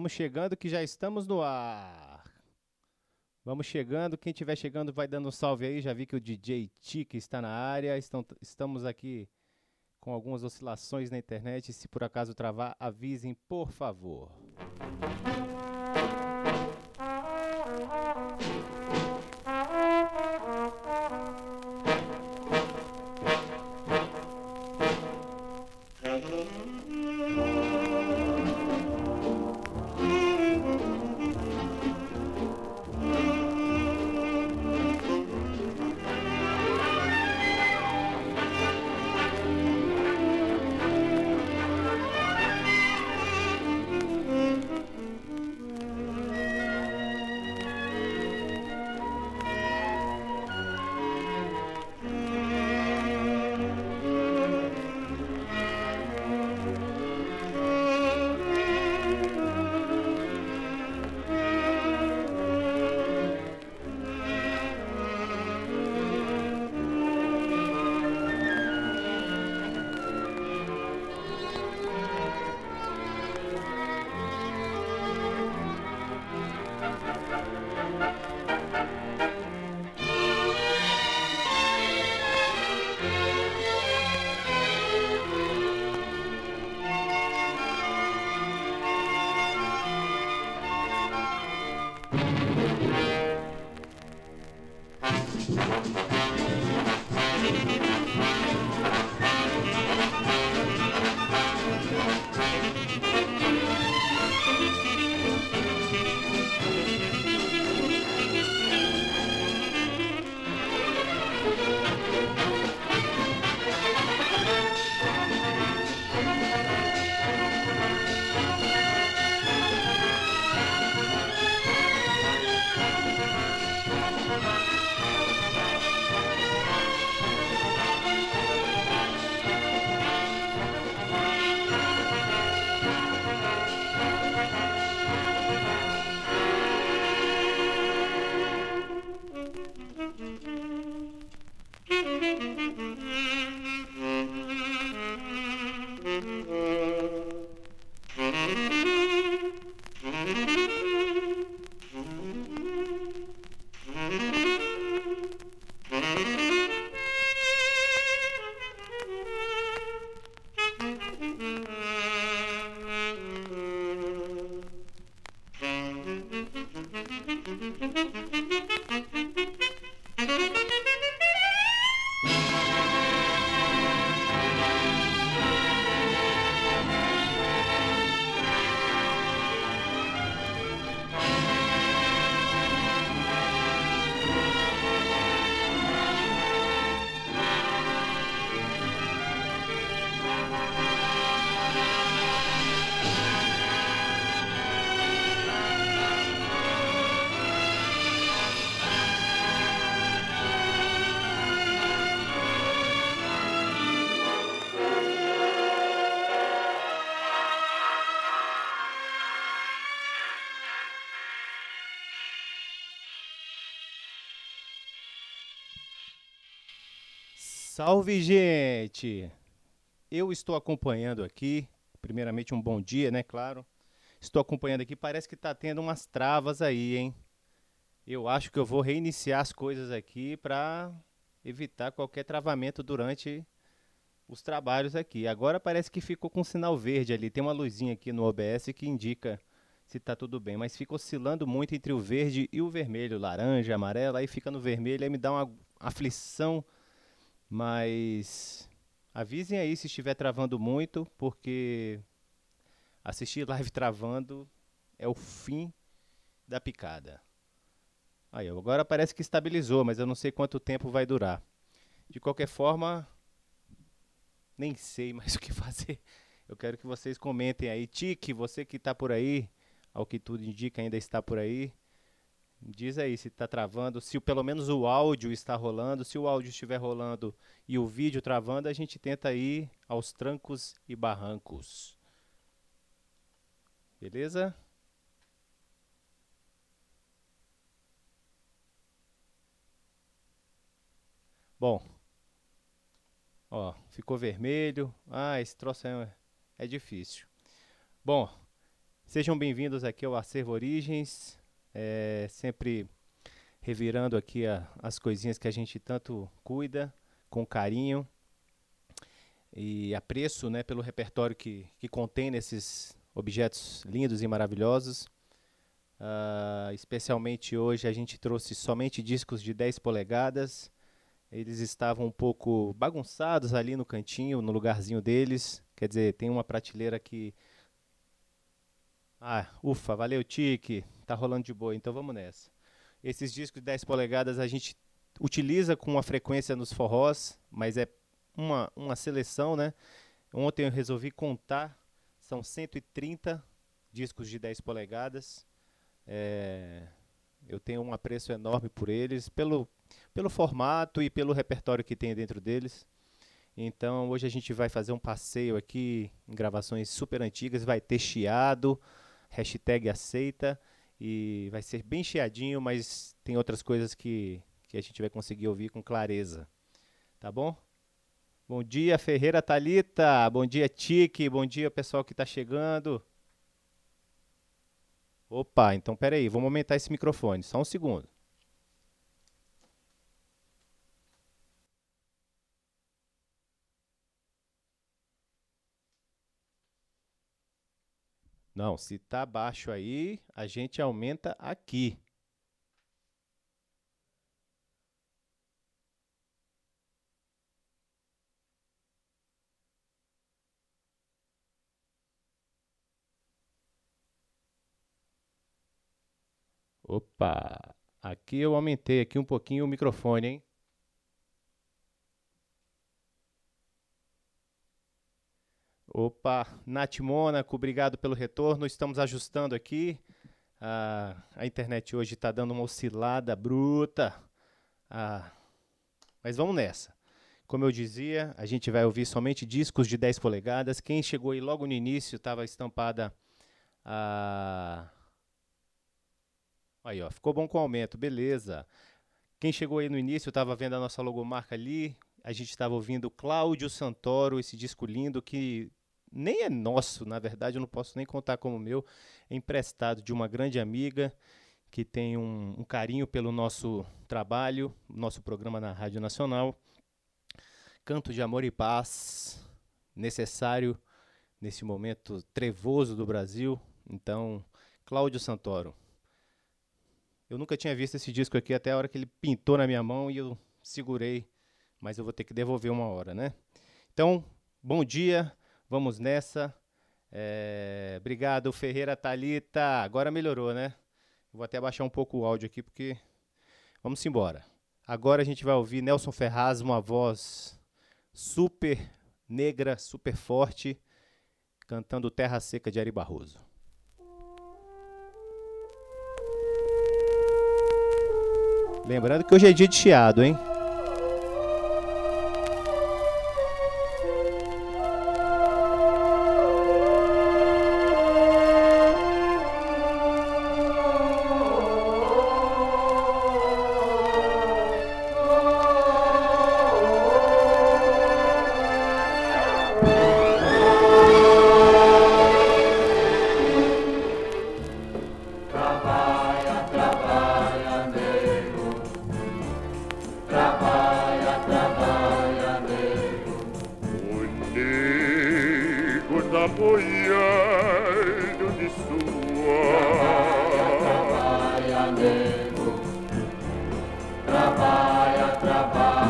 Vamos chegando que já estamos no ar. Vamos chegando, quem estiver chegando vai dando um salve aí. Já vi que o DJ Tique está na área. Estão, estamos aqui com algumas oscilações na internet. Se por acaso travar, avisem, por favor. Salve, gente! Eu estou acompanhando aqui, primeiramente um bom dia, né, claro. Estou acompanhando aqui, parece que está tendo umas travas aí, hein? Eu acho que eu vou reiniciar as coisas aqui para evitar qualquer travamento durante os trabalhos aqui. Agora parece que ficou com sinal verde ali, tem uma luzinha aqui no OBS que indica se está tudo bem, mas fica oscilando muito entre o verde e o vermelho, laranja, amarelo, aí fica no vermelho, aí me dá uma aflição mas avisem aí se estiver travando muito, porque assistir live travando é o fim da picada. Aí, agora parece que estabilizou, mas eu não sei quanto tempo vai durar. De qualquer forma, nem sei mais o que fazer. Eu quero que vocês comentem aí. Tique, você que está por aí, ao que tudo indica, ainda está por aí. Diz aí se está travando, se pelo menos o áudio está rolando. Se o áudio estiver rolando e o vídeo travando, a gente tenta ir aos trancos e barrancos. Beleza? Bom, ó, ficou vermelho. Ah, esse troço é, é difícil. Bom, Sejam bem-vindos aqui ao Acervo Origens, é, sempre revirando aqui a, as coisinhas que a gente tanto cuida, com carinho e apreço né, pelo repertório que, que contém nesses objetos lindos e maravilhosos. Uh, especialmente hoje a gente trouxe somente discos de 10 polegadas. Eles estavam um pouco bagunçados ali no cantinho, no lugarzinho deles. Quer dizer, tem uma prateleira que. Ah, ufa, valeu, Tique. Tá rolando de boa, então vamos nessa. Esses discos de 10 polegadas a gente utiliza com uma frequência nos forrós, mas é uma, uma seleção, né? Ontem eu resolvi contar, são 130 discos de 10 polegadas. É, eu tenho um apreço enorme por eles, pelo, pelo formato e pelo repertório que tem dentro deles. Então hoje a gente vai fazer um passeio aqui em gravações super antigas, vai ter chiado, hashtag aceita, e vai ser bem chiadinho, mas tem outras coisas que, que a gente vai conseguir ouvir com clareza. Tá bom? Bom dia, Ferreira Talita. Bom dia, Tique. Bom dia, pessoal que está chegando. Opa, então peraí, vamos aumentar esse microfone, só um segundo. Não, se tá baixo aí, a gente aumenta aqui. Opa, aqui eu aumentei aqui um pouquinho o microfone, hein? Opa, Nath Mônaco, obrigado pelo retorno. Estamos ajustando aqui. Ah, a internet hoje está dando uma oscilada bruta. Ah, mas vamos nessa. Como eu dizia, a gente vai ouvir somente discos de 10 polegadas. Quem chegou aí logo no início estava estampada a. Aí, ó, ficou bom com aumento, beleza. Quem chegou aí no início estava vendo a nossa logomarca ali. A gente estava ouvindo Cláudio Santoro, esse disco lindo que nem é nosso, na verdade, eu não posso nem contar como meu. É emprestado de uma grande amiga que tem um, um carinho pelo nosso trabalho, nosso programa na Rádio Nacional. Canto de amor e paz, necessário nesse momento trevoso do Brasil. Então, Cláudio Santoro. Eu nunca tinha visto esse disco aqui até a hora que ele pintou na minha mão e eu segurei, mas eu vou ter que devolver uma hora, né? Então, bom dia, vamos nessa. É, obrigado, Ferreira Talita. Agora melhorou, né? Vou até baixar um pouco o áudio aqui porque vamos embora. Agora a gente vai ouvir Nelson Ferraz, uma voz super negra, super forte, cantando Terra Seca de Ari Barroso. Lembrando que hoje é dia de chiado, hein?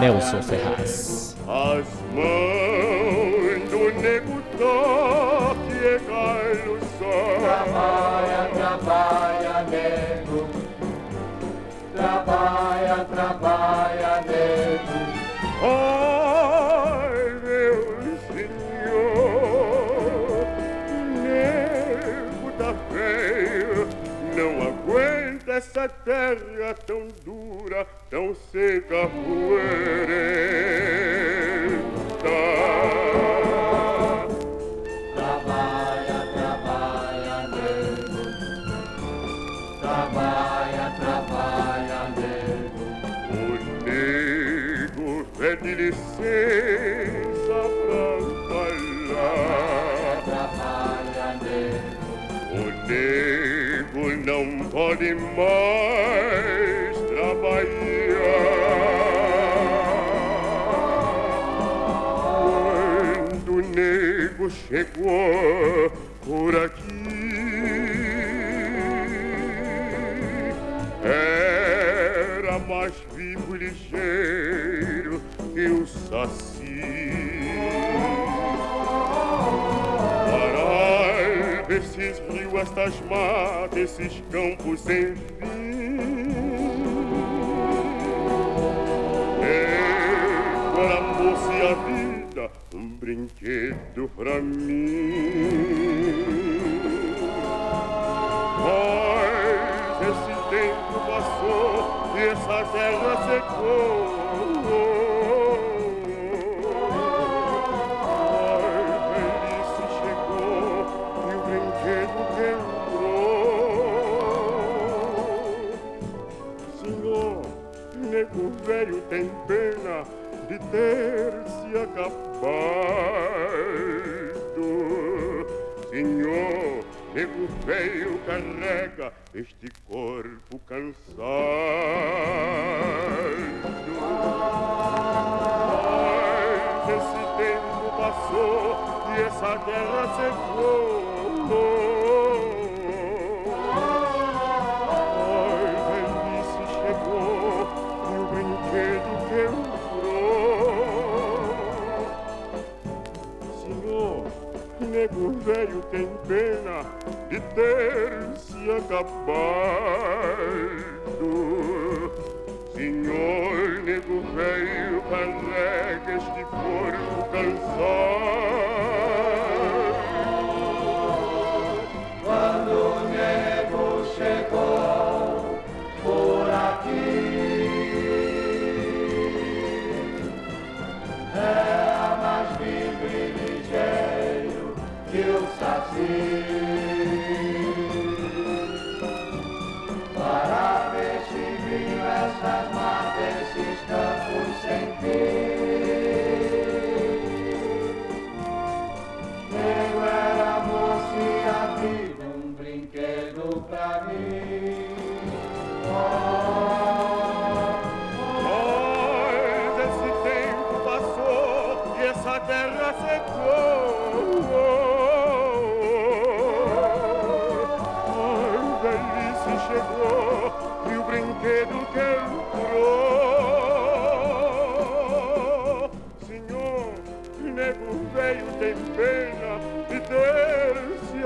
Nelson Ferraz. As mãos do nego toque é ilusão. Trabalha, trabalha, nego. Trabalha, trabalha, nego. Ai, meu senhor, nego da feia. não aguenta essa terra tão dura pura tão seca poeirenta. Trabalha, trabalha, nego. Trabalha, trabalha, nego. O nego pede licença pra falar. Trabalha, trabalha, nego. O nego não pode mais. Chegou por aqui, era mais vivo e ligeiro que o saci. esses rios, estas matas, esses campos sem brinquedo pra mim. Mas esse tempo passou e essa terra secou. velho tem pena de ter se acabado. Velho carrega este corpo cansado. Mas esse tempo passou e essa terra secou. nego velho tem pena de ter se acabado. Senhor nego velho, carrega este corpo cansado. nossas margens, campos sem fim.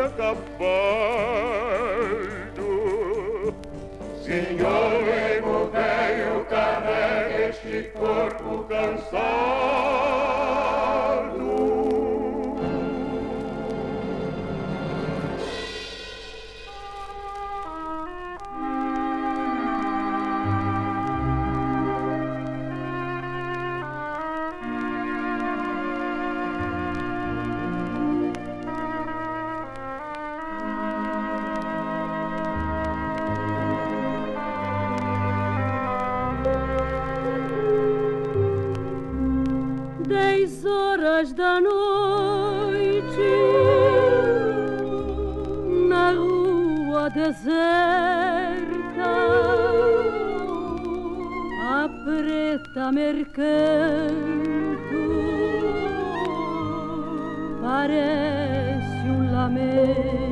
Acabado. Senhor, ego velho, carrega este corpo cansado. Preta mercando parece um lamento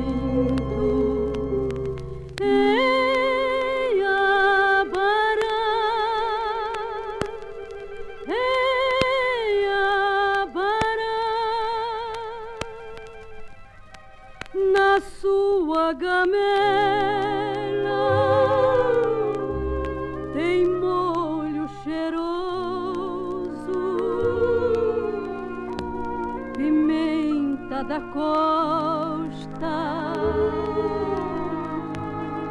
costa,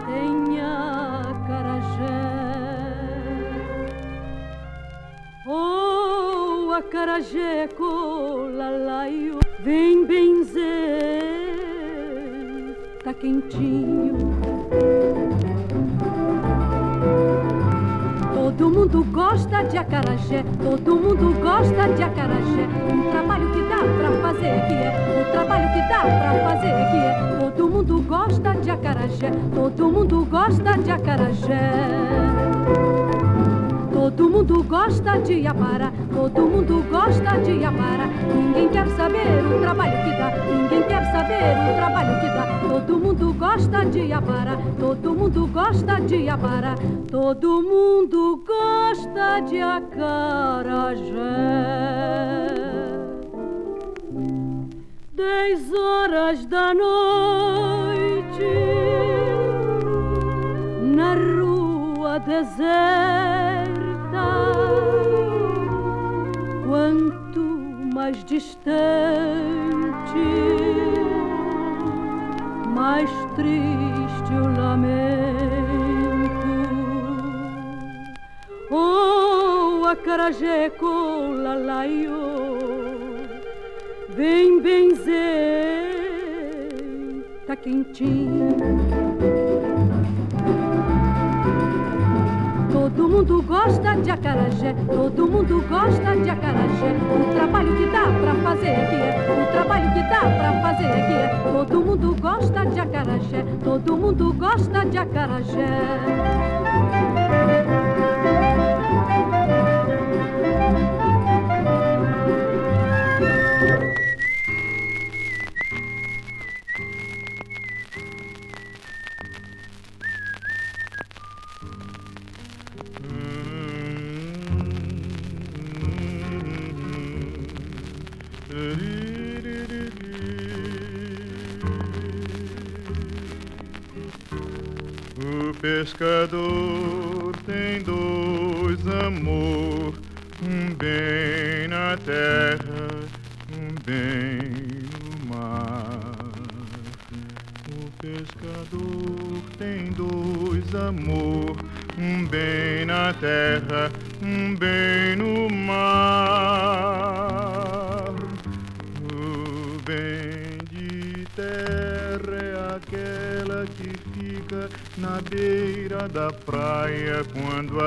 tem acarajé. Oh, acarajé, colalaio, vem benzer tá quentinho. Gosta de acarajé, todo mundo gosta de acarajé. Um trabalho que dá pra fazer que é, o trabalho que dá pra fazer que é. Todo mundo gosta de acarajé, todo mundo gosta de acarajé. Todo mundo gosta de Iapara, todo mundo gosta de Iapara. Ninguém quer saber o trabalho que dá, ninguém saber o trabalho que dá. Todo mundo gosta de Iapara, todo mundo gosta de Iapara. Todo mundo gosta de acarajé. Dez horas da noite na rua deserta quanto mais distante, mais triste o lamento. Oh, acarajé com lalaio, vem benzer, tá quentinho Todo mundo gosta de acarajé, todo mundo gosta de acarajé. O trabalho que dá pra fazer aqui é, o trabalho que dá pra fazer aqui é. Todo mundo gosta de acarajé, todo mundo gosta de acarajé.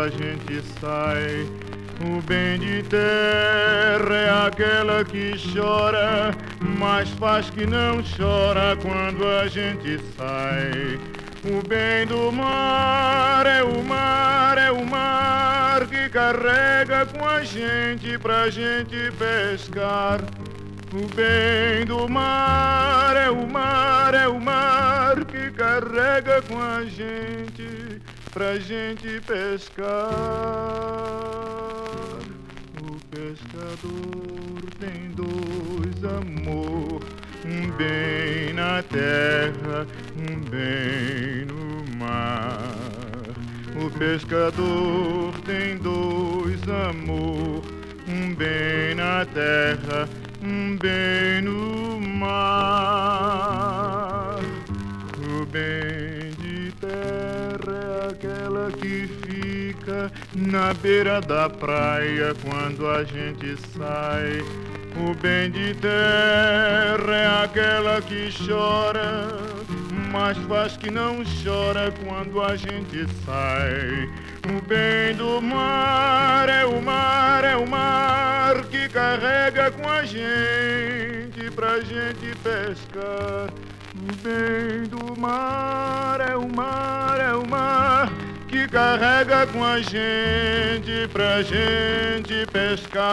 Gente sai. O bem de terra é aquela que chora, mas faz que não chora quando a gente sai. O bem do mar é o mar, é o mar que carrega com a gente pra gente pescar. O bem do mar é o mar, é o mar que carrega com a gente pra gente pescar. O pescador tem dois amor, um bem na terra, um bem no mar. O pescador tem dois amor, um bem na terra, um bem no mar. O bem que fica na beira da praia quando a gente sai. O bem de terra é aquela que chora, mas faz que não chora quando a gente sai. O bem do mar é o mar, é o mar que carrega com a gente pra gente pescar. O bem do mar é o mar, é o mar que carrega com a gente pra gente pescar.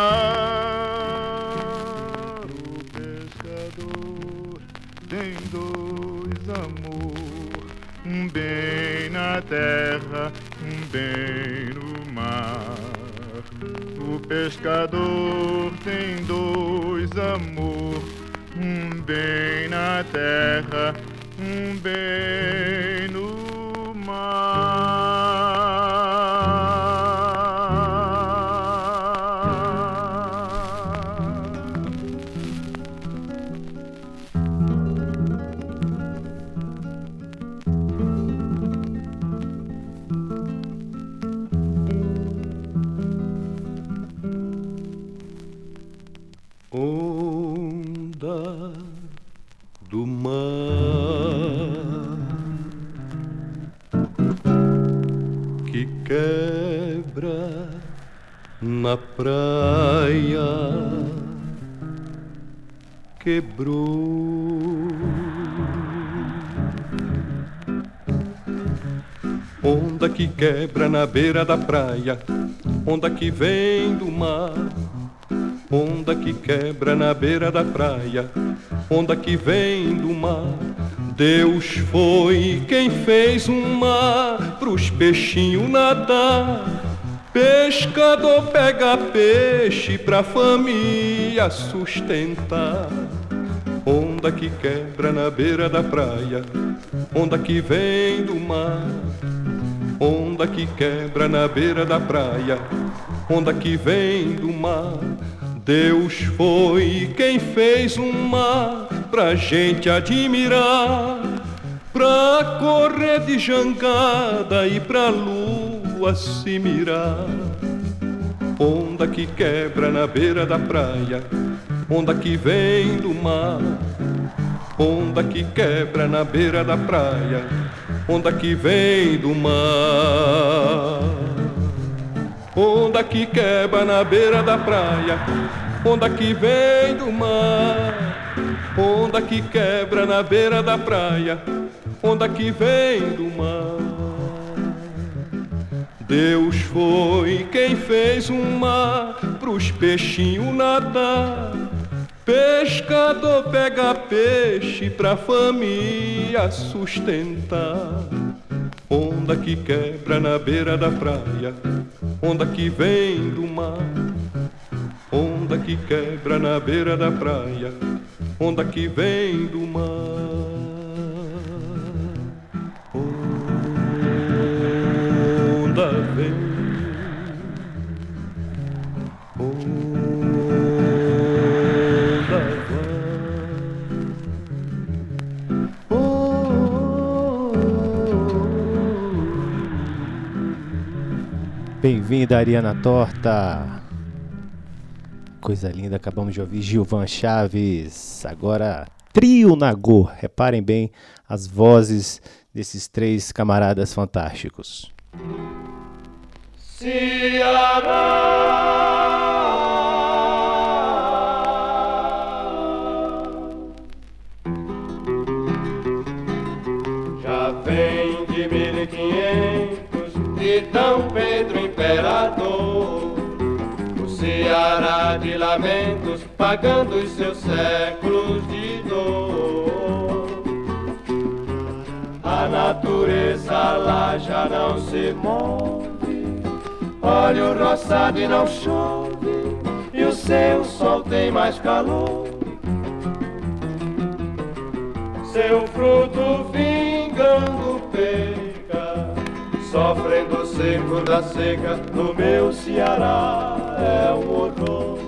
O pescador tem dois amor, um bem na terra, um bem no mar. O pescador tem dois amor, um bem na terra, um bem na praia quebrou. Onda que quebra na beira da praia, onda que vem do mar. Onda que quebra na beira da praia, onda que vem do mar. Deus foi quem fez um mar pros peixinhos nadar. Pescador pega peixe pra família sustentar. Onda que quebra na beira da praia, onda que vem do mar. Onda que quebra na beira da praia, onda que vem do mar. Deus foi quem fez um mar pra gente admirar, pra correr de jangada e pra lua se mirar. Onda que quebra na beira da praia, onda que vem do mar. Onda que quebra na beira da praia, onda que vem do mar. Onda que quebra na beira da praia, onda que vem do mar. Onda que quebra na beira da praia, onda que vem do mar. Deus foi quem fez um mar pros peixinhos nadar. Pescador pega peixe pra família sustentar. Onda que quebra na beira da praia, onda que vem do mar. Onda que quebra na beira da praia, onda que vem do mar. Onda Bem-vinda, Ariana Torta. Coisa linda, acabamos de ouvir Gilvan Chaves. Agora, Trio Nagô. Reparem bem as vozes desses três camaradas fantásticos. Pagando os seus séculos de dor. A natureza lá já não se move Olha o roçado e não chove E o seu sol tem mais calor seu fruto vingando perca, sofrendo seco da seca no meu Ceará é um horror.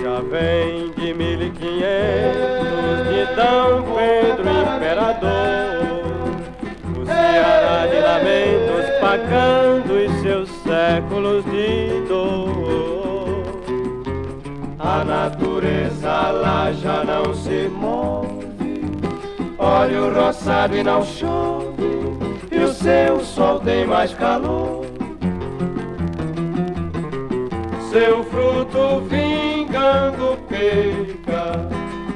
Já vem de mil e quinhentos de Dom Pedro Imperador, o Ceará de lamentos pagando os seus séculos de dor. A natureza lá já não se move. Olha o roçado e não chove. E o seu sol tem mais calor. Seu fruto vingando pica.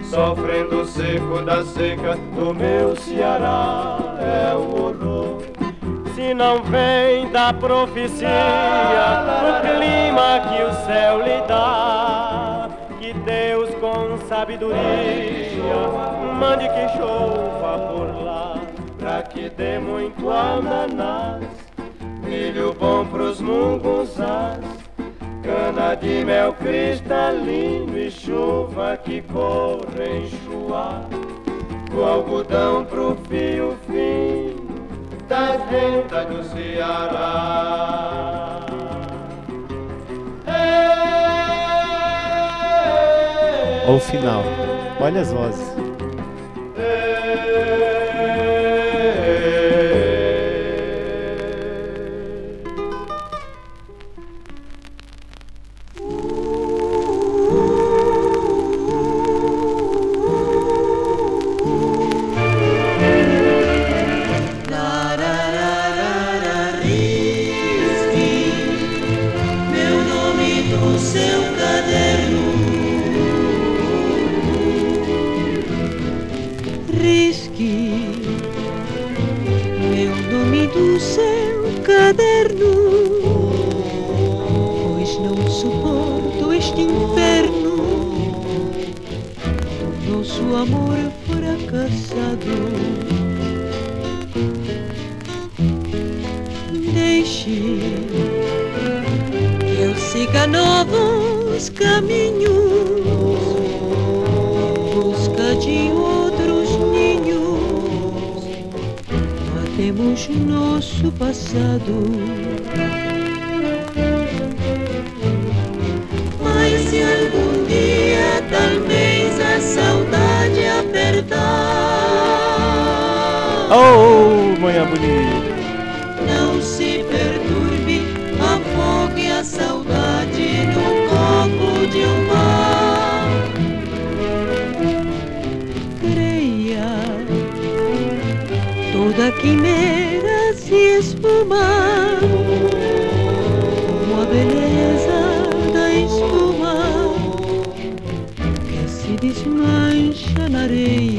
Sofrendo o seco da seca do meu Ceará é um horror. Não vem da profecia, o clima que o céu lhe dá, que Deus com sabedoria mande que chova por lá, pra que dê muito ananás, milho bom pros munguzás, cana de mel cristalino e chuva que corre enxuar, o algodão pro fio fino das ventas do Ceará. Olha o final. Olha as vozes. Amor fracassado. Deixe que eu siga novos caminhos busca de outros ninhos. Matemos nosso passado. Oh, manhã bonita. Não se perturbe, afogue a saudade no copo de um bar. Creia, toda quimera se esfumar, como a beleza da espuma que se desmancha na areia.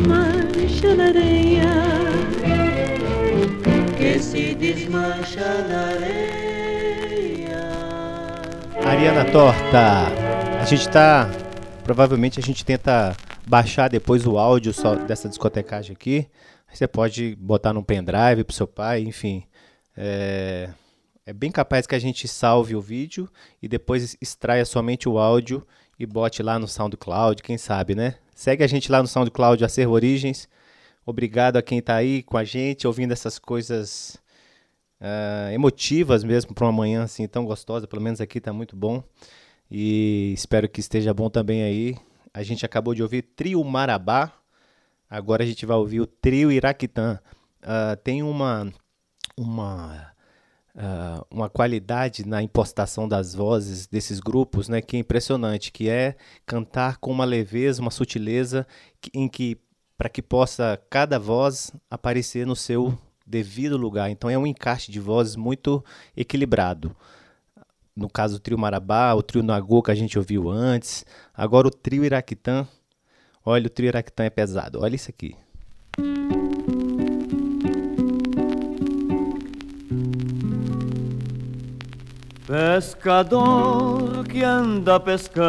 Desmancha na areia, que se desmancha na areia. Ariana Torta. A gente tá. Provavelmente a gente tenta baixar depois o áudio só dessa discotecagem aqui. Você pode botar num pendrive pro seu pai, enfim. É, é bem capaz que a gente salve o vídeo e depois extraia somente o áudio e bote lá no SoundCloud, quem sabe, né? Segue a gente lá no SoundCloud Acervo Origens. Obrigado a quem tá aí com a gente, ouvindo essas coisas ah, emotivas mesmo para uma manhã assim tão gostosa. Pelo menos aqui tá muito bom. E espero que esteja bom também aí. A gente acabou de ouvir Trio Marabá. Agora a gente vai ouvir o Trio Iraquitã. Ah, tem uma uma ah, uma qualidade na impostação das vozes desses grupos, né, que é impressionante, que é cantar com uma leveza, uma sutileza, que- em que para que possa cada voz aparecer no seu devido lugar. Então é um encaixe de vozes muito equilibrado. No caso o trio Marabá, o trio Nagô que a gente ouviu antes, agora o trio Iraquitã. Olha, o trio Iraquitã é pesado. Olha isso aqui. Pescador que anda pescando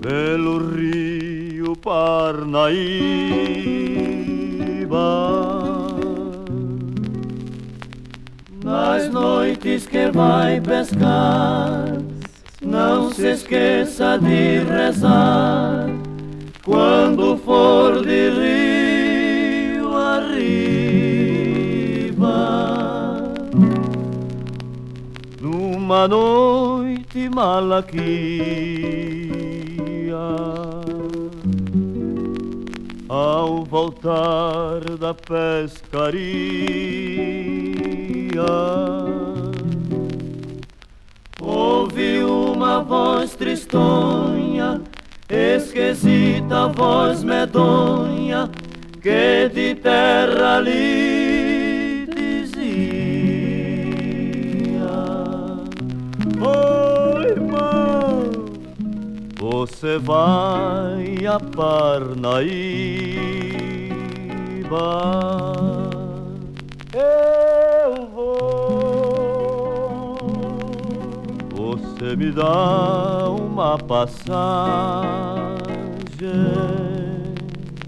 pelo rio Parnaíba. Nas noites que vai pescar, não se esqueça de rezar quando for de rio Numa noite malaquia, ao voltar da pescaria, ouvi uma voz tristonha, esquisita voz medonha, que de terra lhe Oi, irmão, você vai a Parnaíba. Eu vou. você me dá uma passagem.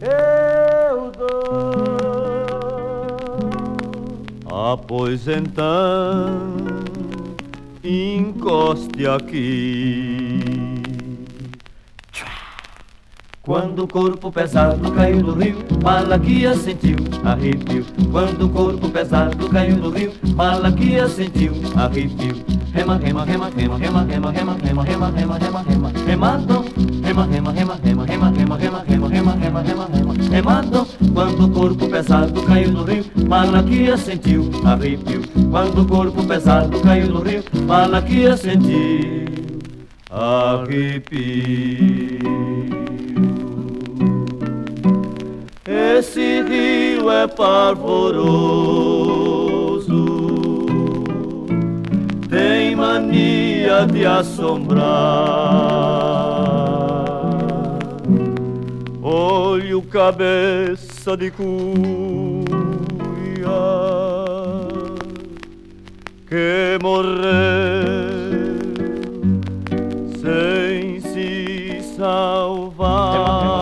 Eu dou. Ah, pois então, incós de. Quando o corpo pesado caiu no rio, Malaquia sentiu arrepio. Quando o corpo pesado caiu no rio, Malaquia sentiu arrepio. Rema, rema, rema, rema, rema, rema, rema, rema, rema, rema, rema, rema, remando. Rema, rema, rema, rema, rema, rema, rema, rema, rema, rema, rema, rema, remando. Quando o corpo pesado caiu no rio, Malaquia sentiu arrepio. Quando o corpo pesado caiu no rio, Malaquia sentiu arrepio. Esse rio é parvoroso, tem mania de assombrar. Olho cabeça de cuia que morreu sem se salvar.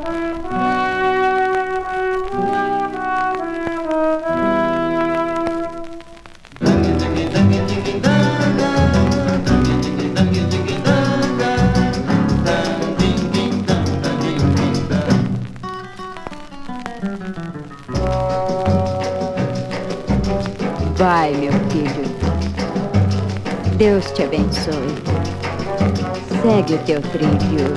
Vai, meu filho. Deus te abençoe. Segue o teu trilho.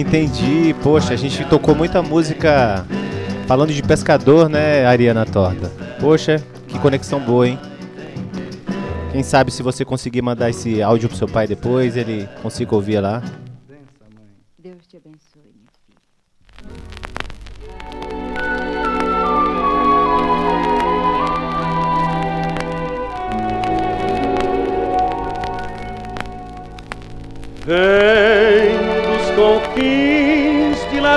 Entendi. Poxa, a gente tocou muita música falando de pescador, né, Ariana Torta? Poxa, que conexão boa, hein? Quem sabe se você conseguir mandar esse áudio pro seu pai depois, ele consiga ouvir lá. Deus te abençoe, meu filho. Vem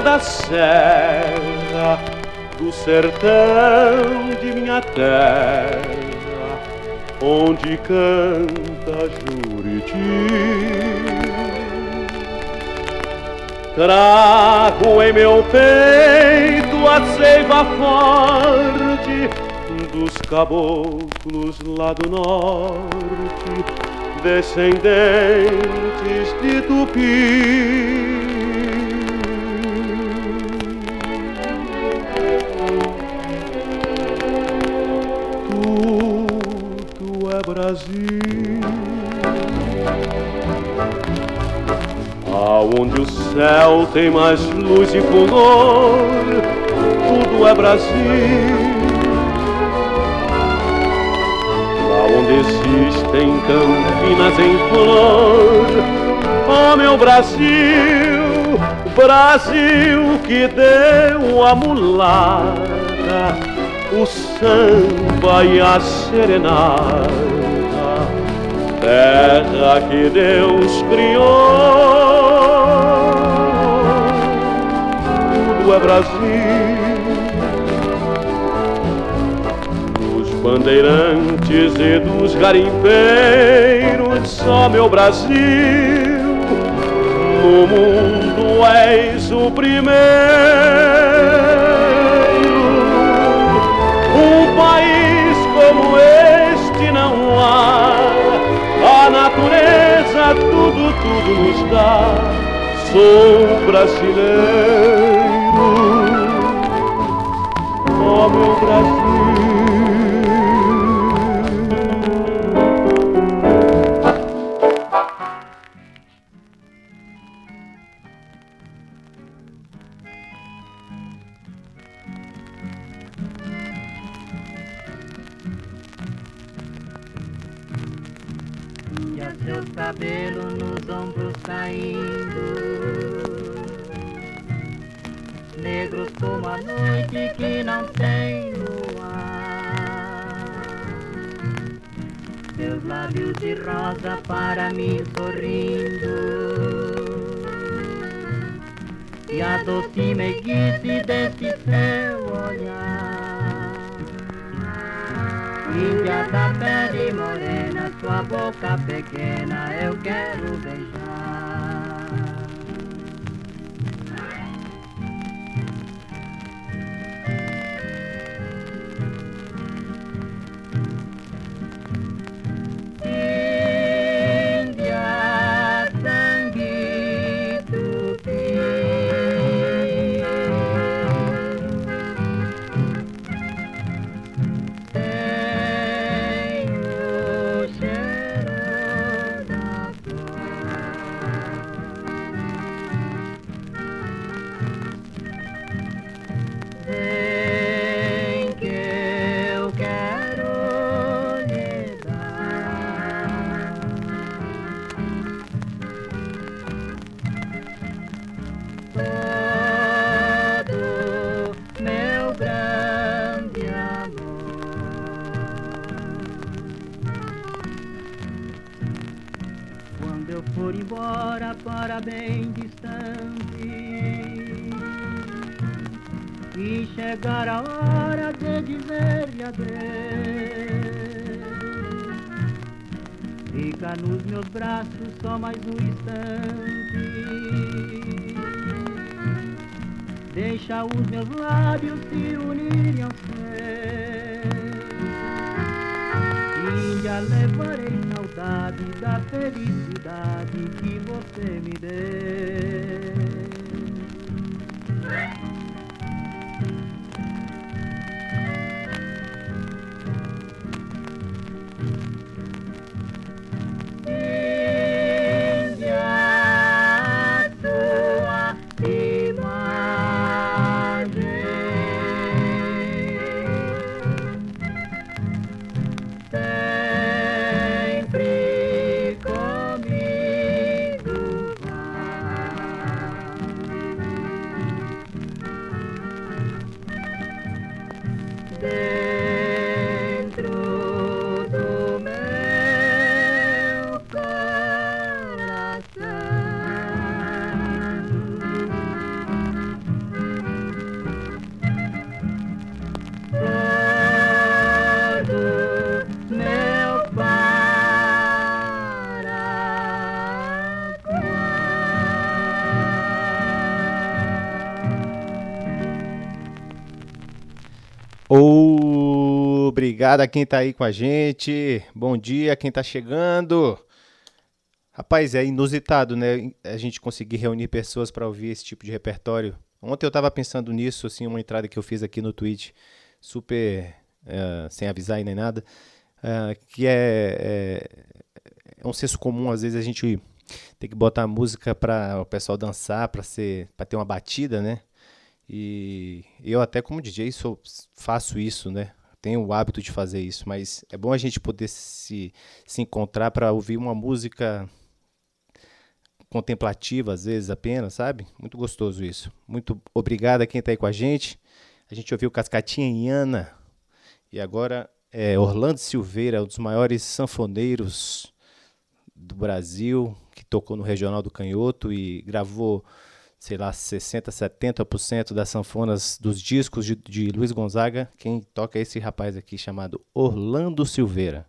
da serra, do sertão de minha terra, onde canta Juriti. Trago em meu peito a seiva forte dos caboclos lá do norte, descendentes de Tupi. Brasil. Aonde o céu tem mais luz e color, tudo é Brasil. Lá onde existem campinas em flor, oh meu Brasil, Brasil que deu a mulata, o samba e a serenata, terra que Deus criou. Tudo é Brasil. Dos bandeirantes e dos garimpeiros, só meu Brasil no mundo és o primeiro. Um país como este não há. A natureza tudo, tudo nos dá. Sou brasileiro. Oh, meu Brasil. Só mais um instante Deixa os meus lábios se unirem aos seus Índia, levarei saudade da felicidade que você me deu. Obrigado a quem tá aí com a gente. Bom dia a quem tá chegando. Rapaz, é inusitado, né? A gente conseguir reunir pessoas para ouvir esse tipo de repertório. Ontem eu tava pensando nisso, assim, uma entrada que eu fiz aqui no Twitch, super eh, sem avisar nem nada. ah, que é, é, é um senso comum, às vezes a gente tem que botar música para o pessoal dançar, para ser, para ter uma batida, né? E eu até como DJ sou, faço isso, né? Tenho o hábito de fazer isso, mas é bom a gente poder se, se encontrar para ouvir uma música contemplativa, às vezes apenas, sabe? Muito gostoso isso. Muito obrigado a quem está aí com a gente. A gente ouviu Cascatinha e Ana. E agora é Orlando Silveira, um dos maiores sanfoneiros do Brasil, que tocou no Regional do Canhoto e gravou, sei lá, 60, 70% das sanfonas dos discos de, de Luiz Gonzaga. Quem toca é esse rapaz aqui chamado Orlando Silveira.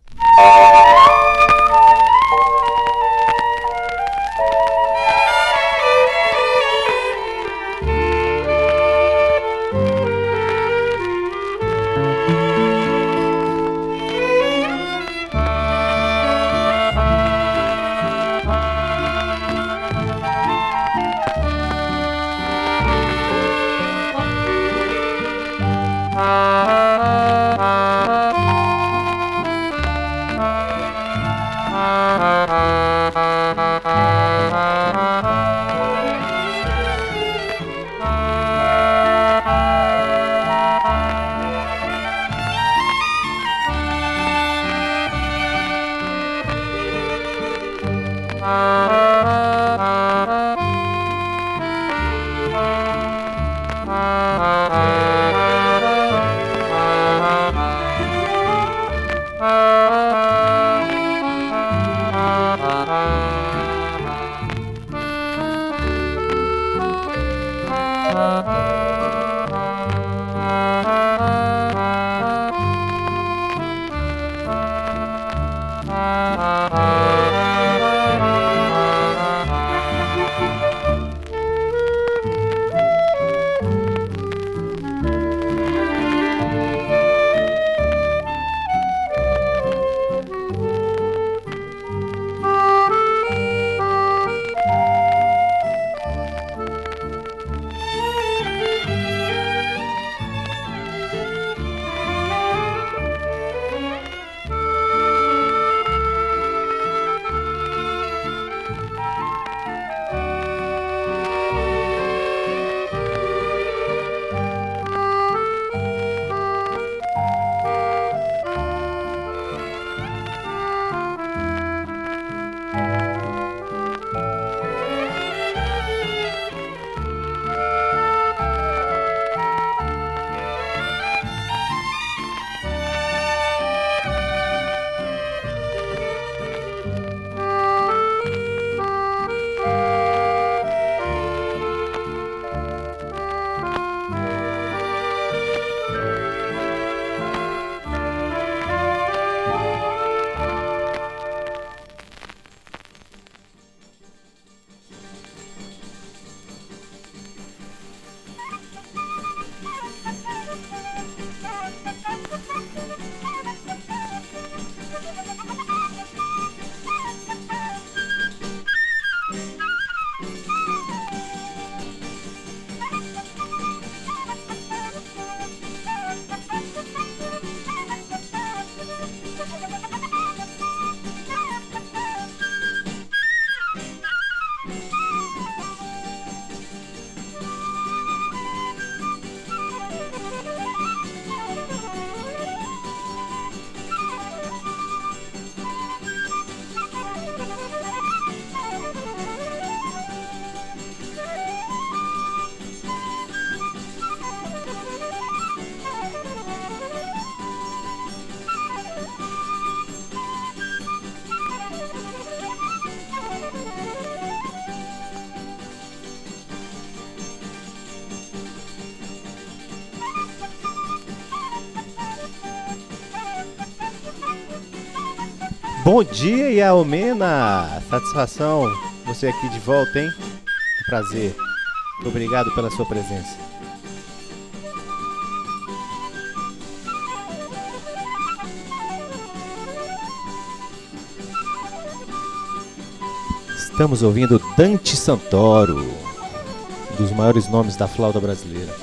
Bom dia, Yaomena! Satisfação você aqui de volta, hein? Prazer. Obrigado pela sua presença. Estamos ouvindo Dante Santoro, um dos maiores nomes da flauta brasileira.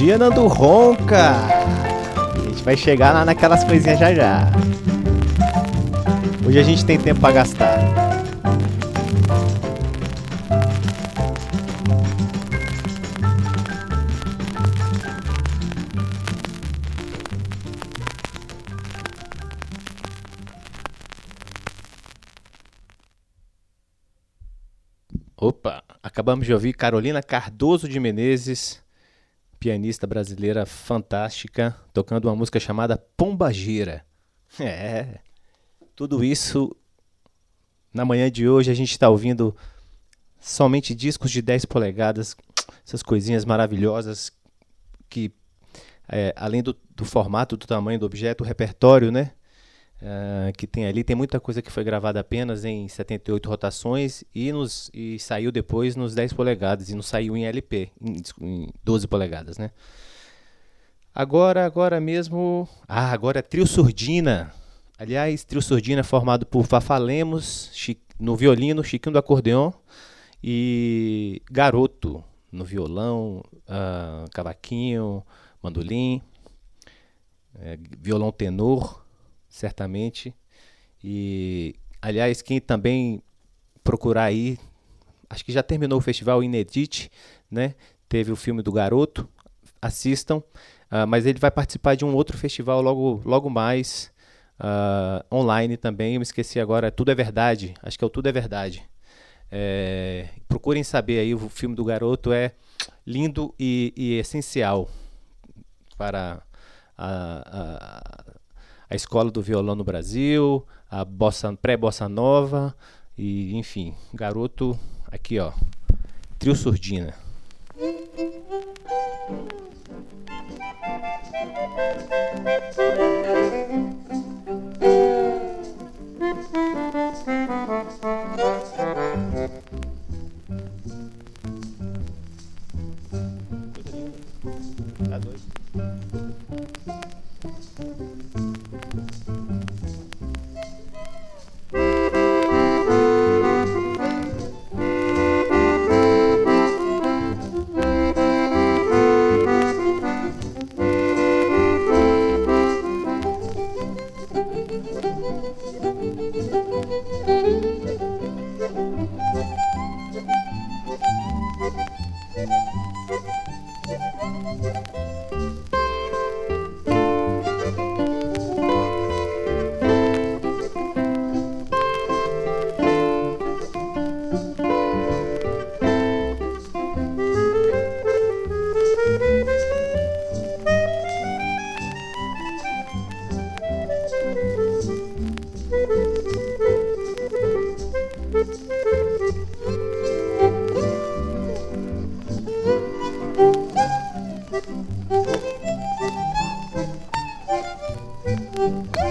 Dia, Nando Ronca! A gente vai chegar lá naquelas coisinhas já já. Hoje a gente tem tempo pra gastar. Opa, acabamos de ouvir Carolina Cardoso de Menezes, pianista brasileira fantástica, tocando uma música chamada Pomba Gira. É, tudo isso na manhã de hoje a gente está ouvindo somente discos de 10 polegadas, essas coisinhas maravilhosas que, é, além do, do, formato, do tamanho do objeto, o repertório, né? Uh, que tem ali, tem muita coisa que foi gravada apenas em 78 rotações e, nos, e saiu depois nos 10 polegadas e não saiu em LP, em, em 12 polegadas, né? Agora, agora mesmo. Ah, agora é Trio Surdina. Aliás, Trio Surdina formado por Fafá Lemos no violino, Chiquinho do acordeon e Garoto no violão, uh, cavaquinho, mandolim, é, violão tenor certamente. E, aliás, quem também procurar aí, acho que já terminou o festival Inedit, né? Teve o filme do Garoto, assistam. Uh, mas ele vai participar de um outro festival logo, logo mais, uh, online também. Eu me esqueci agora, Tudo é Verdade. Acho que é o Tudo é Verdade. É, procurem saber aí, o filme do Garoto é lindo e, e essencial para a, a a escola do violão no Brasil, a bossa, pré-bossa nova e enfim, garoto aqui ó, trio surdina. Tá. Go!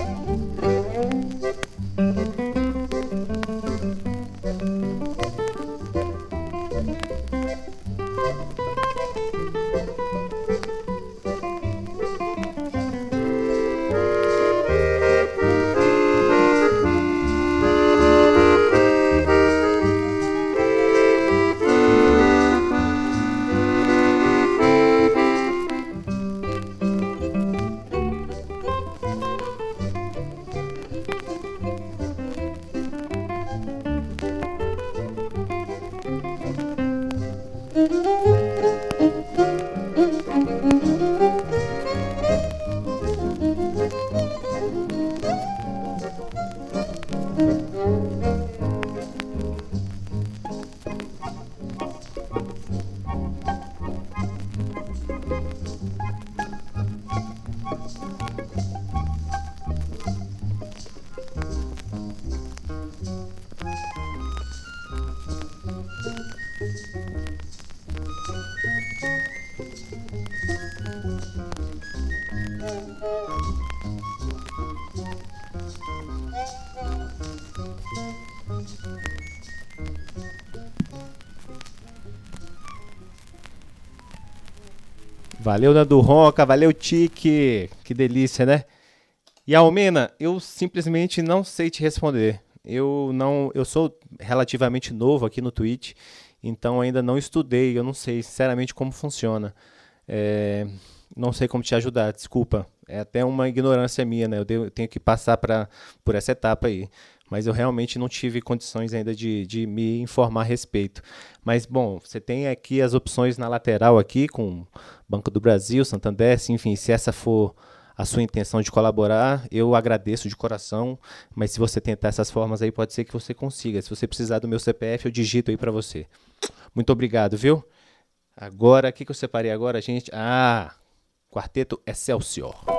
Valeu, Nando Ronca, valeu, Tique. Que delícia, né? E Almena, eu simplesmente não sei te responder. Eu não, eu sou relativamente novo aqui no Twitch, então ainda não estudei, eu não sei sinceramente como funciona. É, não sei como te ajudar, desculpa. É até uma ignorância minha, né? Eu, tenho que passar pra, por essa etapa aí. Mas eu realmente não tive condições ainda de, de me informar a respeito. Mas, bom, você tem aqui as opções na lateral aqui, com Banco do Brasil, Santander, enfim, se essa for a sua intenção de colaborar, eu agradeço de coração, mas se você tentar essas formas aí, pode ser que você consiga. Se você precisar do meu CPF, eu digito aí para você. Muito obrigado, viu? Agora, o que, que eu separei agora, gente? Ah, Quarteto Excelsior.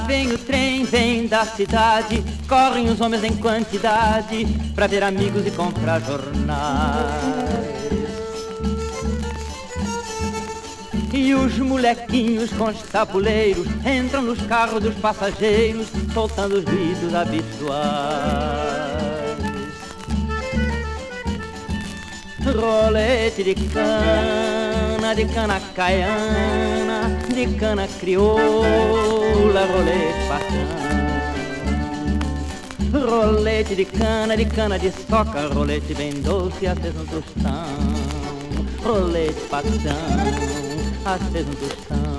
Vem o trem, vem da cidade, correm os homens em quantidade pra ver amigos e comprar jornais. E os molequinhos com os tabuleiros entram nos carros dos passageiros, soltando os gritos habituais. Rolete de cana, de cana caiana, de cana crioula, rolete bacana. Rolete de cana, de cana de soca, rolete bem doce, aceso no tostão. Rolete patão, aceso no tostão.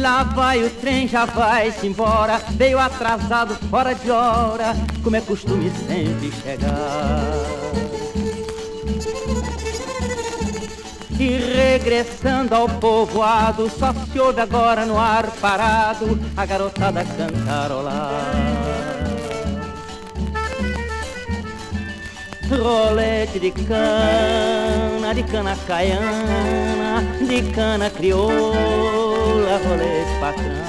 Lá vai o trem, já vai-se embora Veio atrasado, fora de hora Como é costume sempre chegar E regressando ao povoado Só se ouve agora no ar parado A garotada cantarolar Rolete de cana, de cana caiana, de cana crioula, rolete patrão.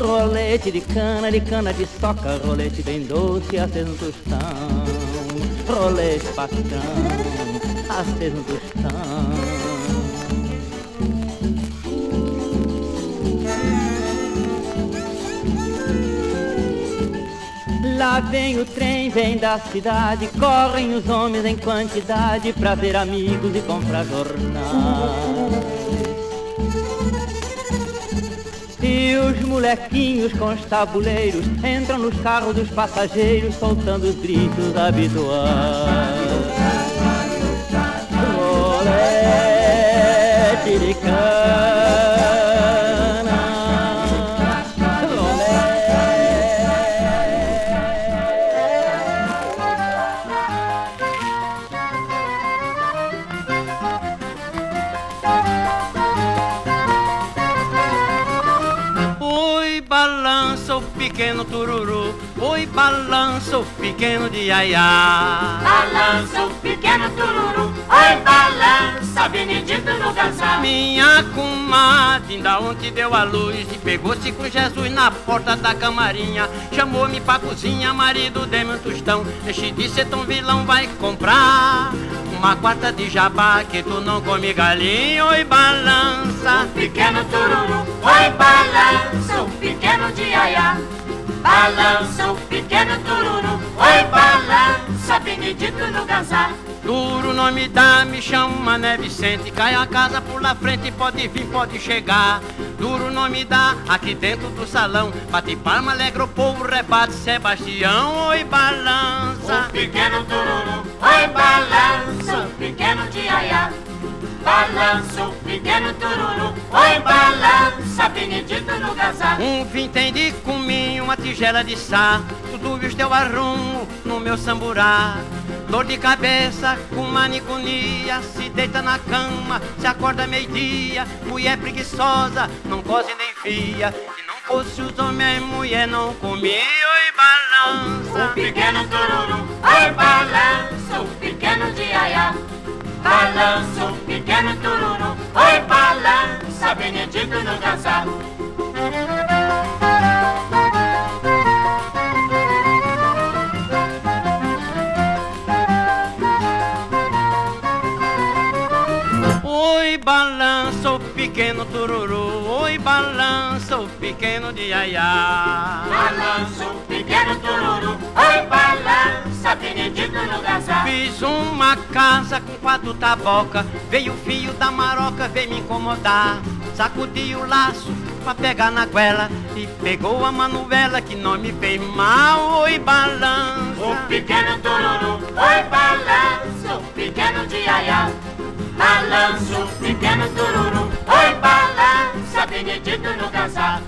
Rolete de cana, de cana de soca, rolete bem doce, aceso no tostão. Rolete patrão, aceso no tostão. Lá vem o trem, vem da cidade, correm os homens em quantidade pra ver amigos e comprar jornais. E os molequinhos com os tabuleiros entram nos carros dos passageiros, soltando os gritos habituais lolé piricana. Lolé. Oi, balança o pequeno tururu. Oi, balança o pequeno de iaiá. Balança o pequeno tururu. Oi, balança Benedito no casal. Minha comadre ainda ontem deu a luz e pegou-se com Jesus na porta da camarinha. Chamou-me pra cozinha, marido, dê-me um tostão. Deixe de ser tão vilão, vai comprar uma quarta de jabá que tu não come galinha, oi balança. O pequeno tururu, oi balança, o pequeno de aiá. Balança o pequeno tururu, oi balança, Benedito no gazá. Duro nome dá, me chama né Vicente Cai a casa por lá frente, pode vir, pode chegar Duro nome dá, aqui dentro do salão Bate palma, alegra o povo, rebate Sebastião Oi, balança O pequeno tururu, oi, balança O pequeno de aiá Balança o pequeno tururu, oi balança, Benedito no gazá. Um vintém de cominho, uma tigela de sá, tudo viu teu arrumo no meu samburá. Dor de cabeça com maniconia, se deita na cama, se acorda meio-dia. Mulher preguiçosa, não cose nem fia. Se não fosse os homens, mulher não comia. Oi, balança. O pequeno tururu, oi, balança. O pequeno de aiá. Balança o pequeno tururu, oi, balança. Benedito no gazá. Oi, balança o pequeno tururu, oi, balança o pequeno de aiá. Balança o pequeno tururu, oi, balança, Benedito no gazá. Fiz uma casa com quatro taboca, veio o fio da maroca, veio me incomodar. Sacudi o laço pra pegar na goela e pegou a manuela que não me fez mal, oi, balança. O pequeno tururu, oi, balança o pequeno de aiá. Balança o pequeno tururu, oi, balança, Benedito no gazá.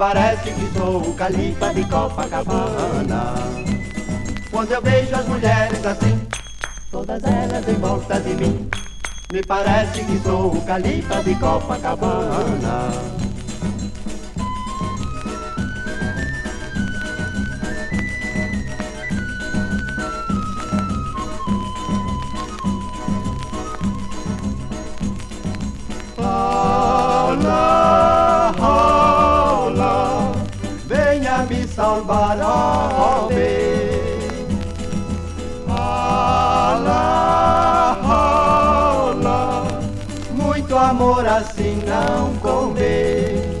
Parece que sou o califa de Copacabana. Quando eu vejo as mulheres assim, todas elas em volta de mim, me parece que sou o califa de Copacabana. Amor assim não convém.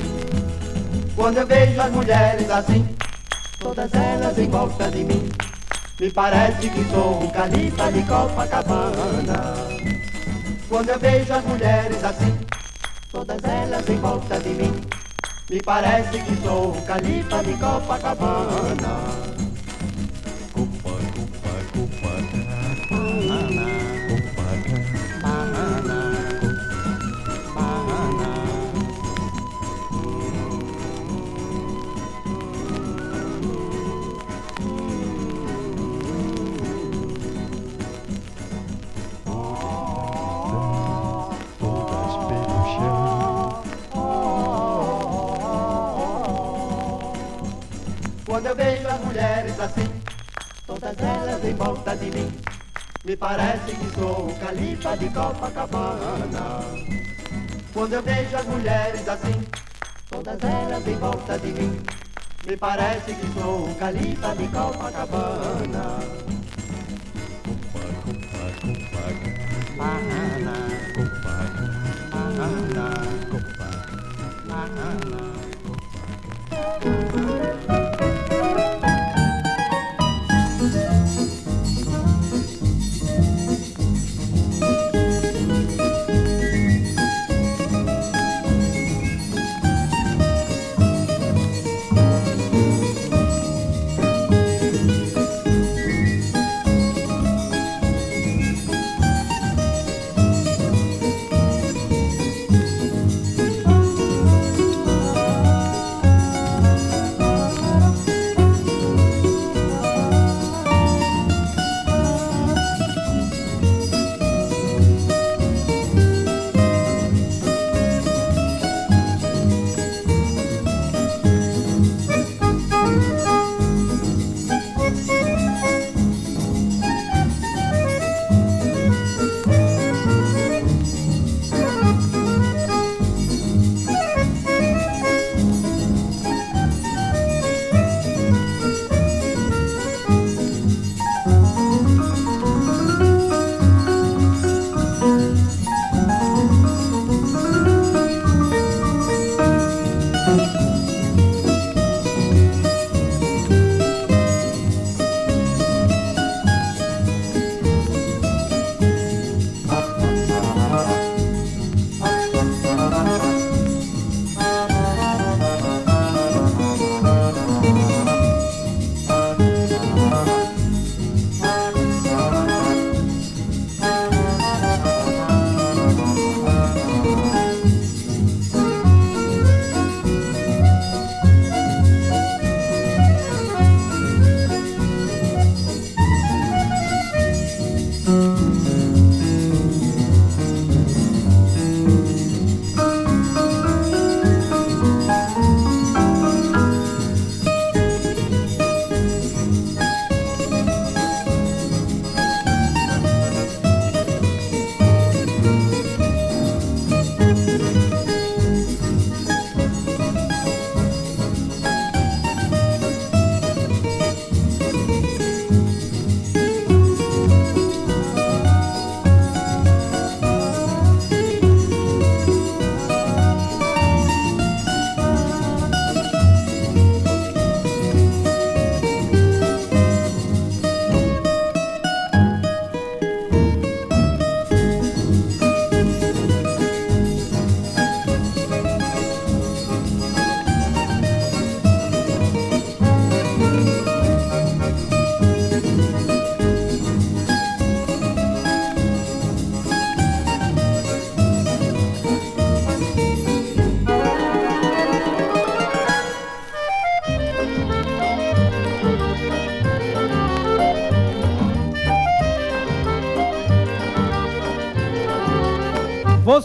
Quando eu vejo as mulheres assim, todas elas em volta de mim, me parece que sou o califa de Copacabana. Quando eu vejo as mulheres assim, todas elas em volta de mim. Me parece que sou o califa de Copacabana. De Copacabana. Quando eu vejo as mulheres assim, todas elas em volta de mim, me parece que sou o califa de. Copacabana.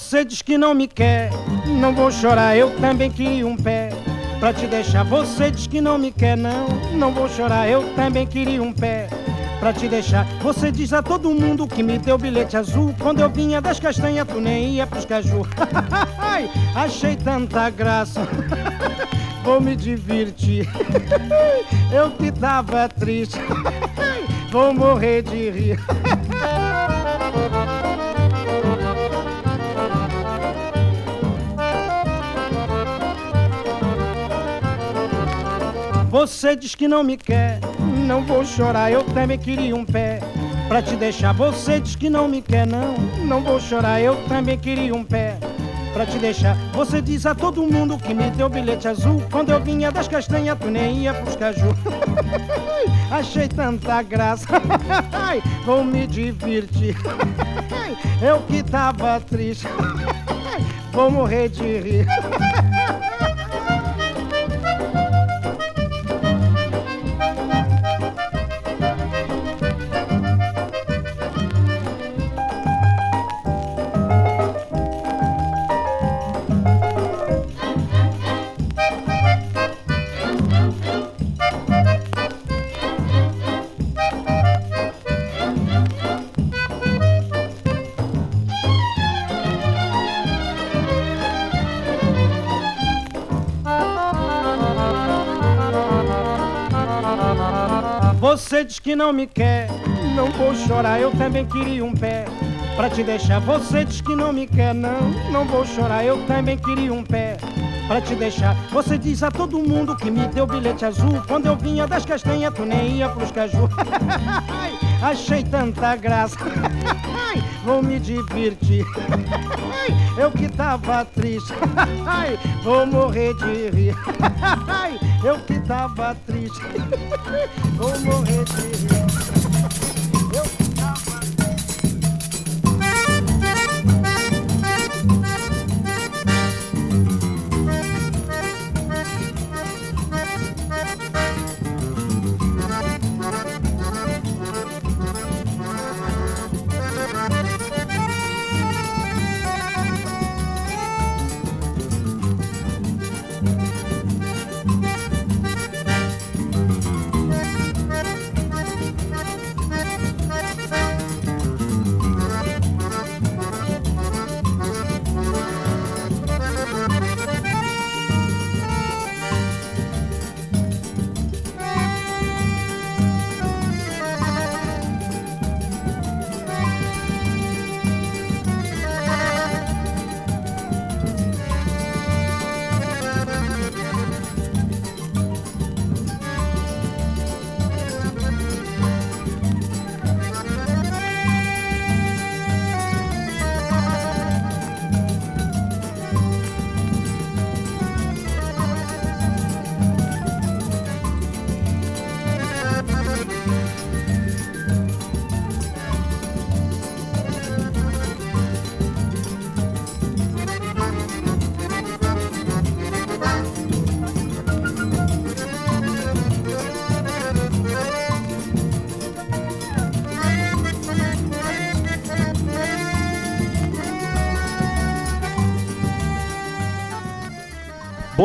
Você diz que não me quer, não vou chorar, eu também queria um pé pra te deixar. Você diz que não me quer, não, não vou chorar, eu também queria um pé pra te deixar. Você diz a todo mundo que me deu bilhete azul. Quando eu vinha das castanhas, tu nem ia pros caju. Achei tanta graça, vou me divertir. Eu que tava triste, vou morrer de rir. Você diz que não me quer, não vou chorar, eu também queria um pé pra te deixar. Você diz que não me quer, não, não vou chorar, eu também queria um pé pra te deixar. Você diz a todo mundo que me deu bilhete azul. Quando eu vinha das castanhas, tu nem ia pros caju. Achei tanta graça, vou me divertir. Eu que tava triste, vou morrer de rir. Diz que não me quer, não vou chorar, eu também queria um pé pra te deixar. Você diz que não me quer, não, não vou chorar, eu também queria um pé pra te deixar. Você diz a todo mundo que me deu bilhete azul. Quando eu vinha das castanhas, tu nem ia pros caju. Achei tanta graça, vou me divertir. Eu que tava triste, vou morrer de rir. Eu que tava triste, vou morrer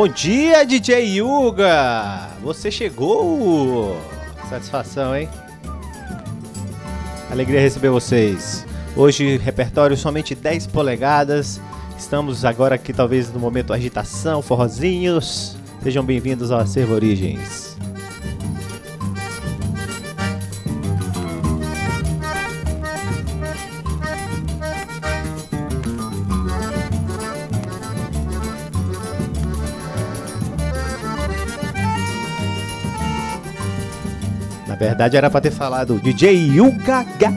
Bom dia, DJ Yuga! Você chegou! Satisfação, hein? Alegria receber vocês. Hoje, repertório somente 10 polegadas. Estamos agora aqui, talvez, no momento agitação, forrozinhos. Sejam bem-vindos ao Acervo Origens. Verdade, era pra ter falado DJ Yuga. Ga,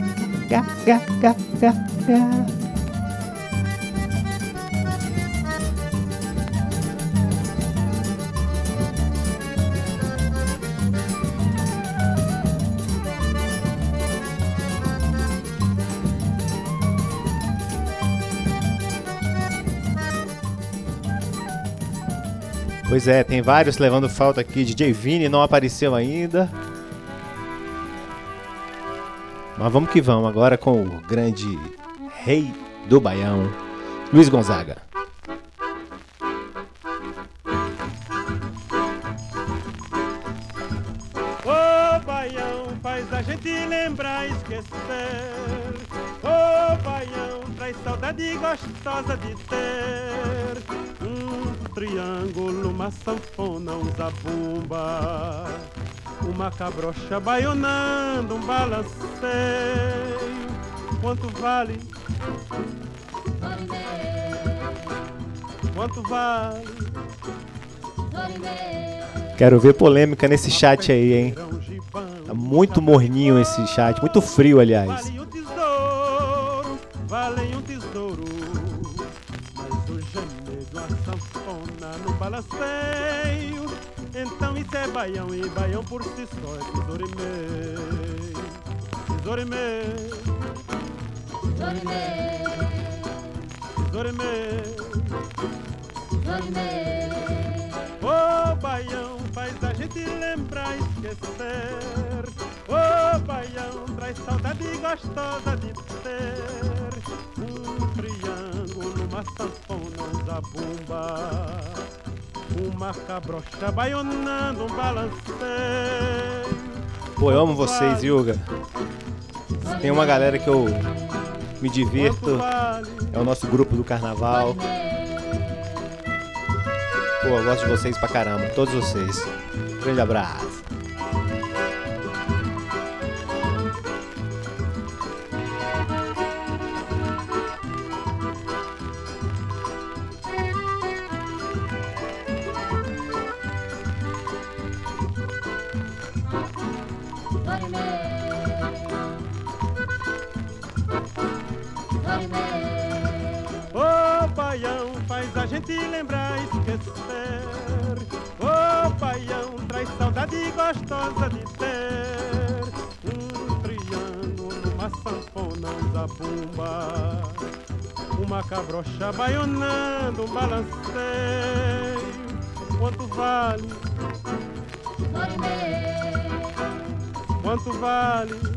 ga, ga, ga, ga, ga. Pois é, tem vários levando falta aqui. DJ Vini não apareceu ainda. Mas vamos que vamos agora com o grande rei do Baião. Luiz Gonzaga. Uma cabrocha baionando, um balanceio. Quanto vale? Quanto vale? Quero ver polêmica nesse chat aí, hein? Tá muito morninho esse chat, muito frio, aliás. Vocês, Yuga. Se tem uma galera que eu me divirto, é o nosso grupo do carnaval. Pô, eu gosto de vocês pra caramba, todos vocês. Grande abraço. Ô baião, faz a gente lembrar e esquecer. Ô baião, traz saudade gostosa de ter um triângulo, uma sanfona, um zabumba, uma cabrocha baionando um balanceio. Quanto vale? Quanto vale?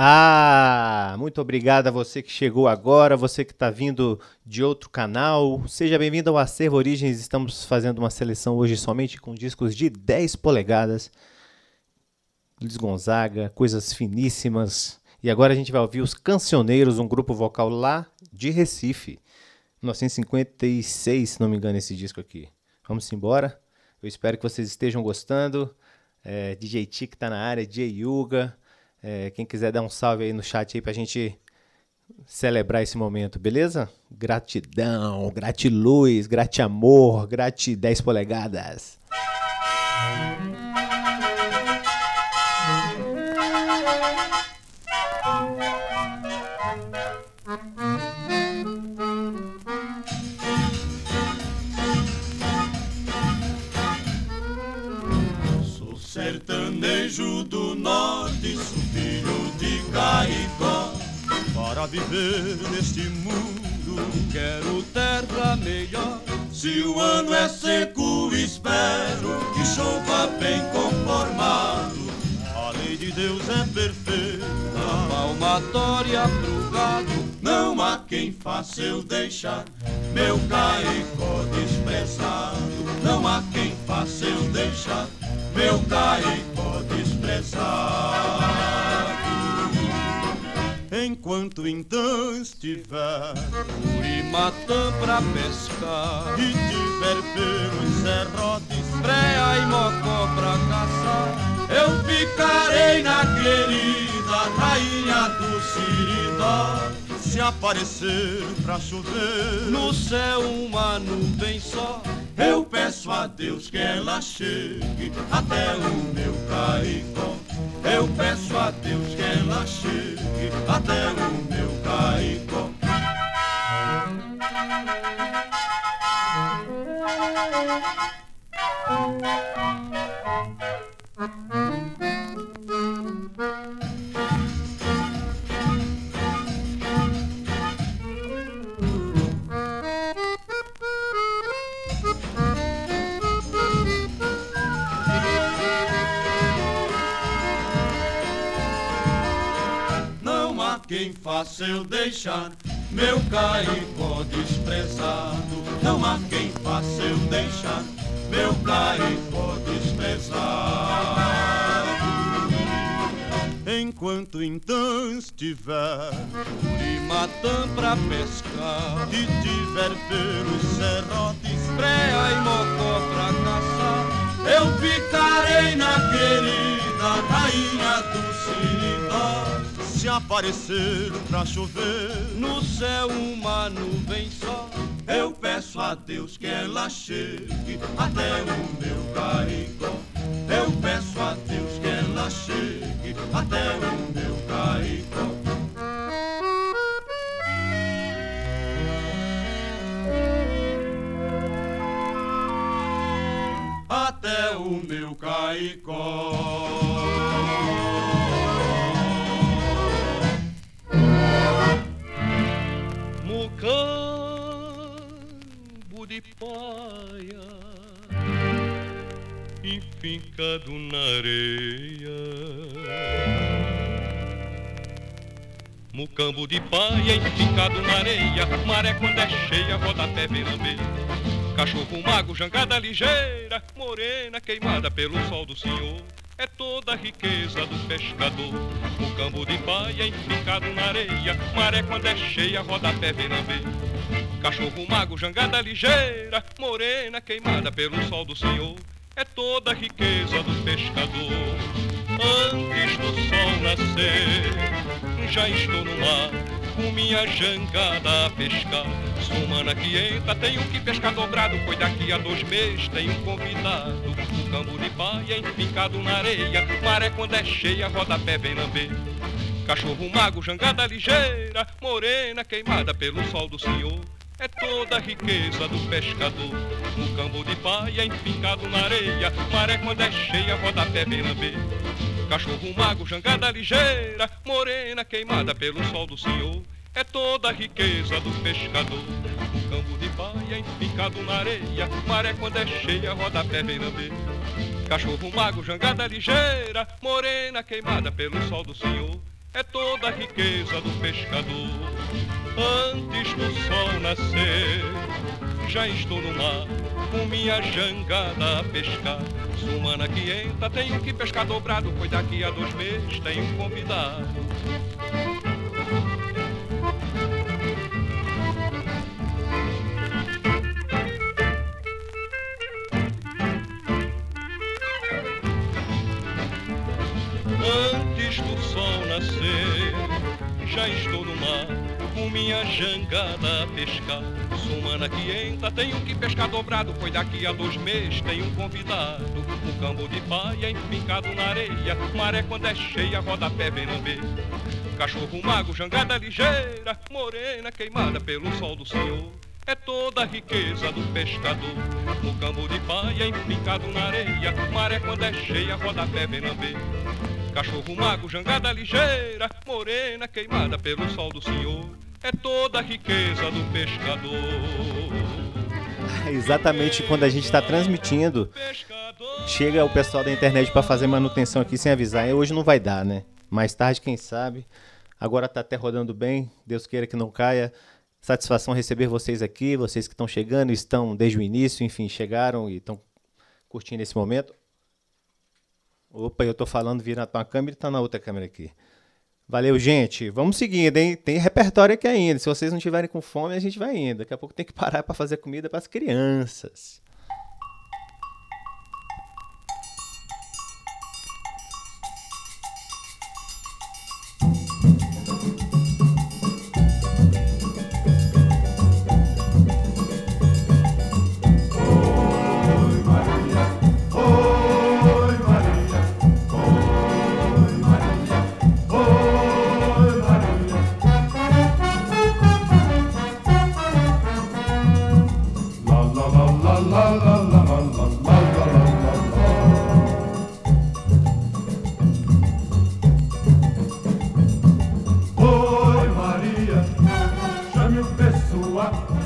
Ah, muito obrigado a você que chegou agora, você que está vindo de outro canal. Seja bem-vindo ao Acervo Origens. Estamos fazendo uma seleção hoje somente com discos de 10 polegadas. Luiz Gonzaga, coisas finíssimas. E agora a gente vai ouvir os Cancioneiros, um grupo vocal lá de Recife. 1956, se não me engano, esse disco aqui. Vamos embora. Eu espero que vocês estejam gostando. É, DJ Tic tá na área, DJ Yuga. É, quem quiser dar um salve aí no chat aí pra gente celebrar esse momento, beleza? Gratidão, gratiluz, gratiamor, grati 10 polegadas. Norte, filho de Caicó. Para viver neste mundo, quero terra melhor. Se o ano é seco, espero que chova bem conformado. A lei de Deus é perfeita, palmatória pro gado. Não há quem faça eu deixar meu caicó desprezado. Não há quem faça eu deixar meu caicó desprezado. Enquanto então estiver Urimatã pra pescar E tiver pelos serrotes Freia e mocó pra caçar Eu ficarei na querida rainha do Siridó Se aparecer pra chover. No céu uma nuvem só. Eu peço a Deus que ela chegue Até o meu caicó eu peço a Deus que ela chegue até o meu caicó. Quem faça eu deixar meu caicó desprezado. Não há quem faça eu deixar meu caicó desprezado. Enquanto então estiver Curimatã pra pescar E tiver pelos serrotes Preia e mocó pra caçar Eu ficarei na querida rainha do Siridó Se aparecer pra chover No céu uma nuvem só Eu peço a Deus que ela chegue Até o meu caricó Eu peço a Deus que ela chegue até o meu caicó. Até o meu caicó. Mucambo de paia enfincado na areia. Mucambo de paia enfincado na areia, maré quando é cheia, rodapé verambê. Cachorro mago, jangada ligeira, morena queimada pelo sol do senhor. É toda a riqueza do pescador. Mucambo de paia enfincado na areia, maré quando é cheia, rodapé verambê. Cachorro mago, jangada ligeira, morena queimada pelo sol do senhor é toda a riqueza do pescador. Antes do sol nascer, já estou no mar, com minha jangada a pescar. Semana que entra, tenho que pescar dobrado, pois daqui a dois meses tenho convidado. O campo de paia enfincado na areia, maré quando é cheia, roda pé vem lamber. Cachorro mago, jangada ligeira, morena queimada pelo sol do senhor é toda a riqueza do pescador. Um cambo de paia enfincado na areia, maré quando é cheia, rodapé bem lamber. Cachorro mago, jangada ligeira, morena queimada pelo sol do senhor. É toda a riqueza do pescador. Cambo de paia enfincado na areia, maré quando é cheia, rodapé bem lamber. Cachorro mago, jangada ligeira, morena queimada pelo sol do senhor. É toda a riqueza do pescador antes do sol nascer. Já estou no mar, com minha jangada a pescar. Sumana que entra, tenho que pescar dobrado, pois daqui a dois meses tenho um convidado. Antes do sol nascer, já estou no mar com minha jangada a pescar. Sumana que entra, tenho que pescar dobrado, pois daqui a dois meses tenho um convidado. O cambo de paia enfincado na areia, maré quando é cheia, roda pé vem lamber. Cachorro mago, jangada ligeira, morena queimada pelo sol do senhor. É toda a riqueza do pescador. O cambo de paia enfincado na areia, maré quando é cheia, roda pé vem lamber. Cachorro mago, jangada ligeira, morena queimada pelo sol do senhor é toda a riqueza do pescador. Exatamente quando a gente está transmitindo, chega o pessoal da internet para fazer manutenção aqui sem avisar. E hoje não vai dar, né? Mais tarde, quem sabe. Agora está até rodando bem. Deus queira que não caia. Satisfação receber vocês aqui, vocês que estão chegando, estão desde o início, enfim, chegaram e estão curtindo esse momento. Opa, eu estou falando virando uma câmera e está na outra câmera aqui. Valeu, gente. Vamos seguindo, hein? Tem repertório aqui ainda. Se vocês não tiverem com fome, a gente vai indo. Daqui a pouco tem que parar para fazer comida para as crianças. 감사합니다.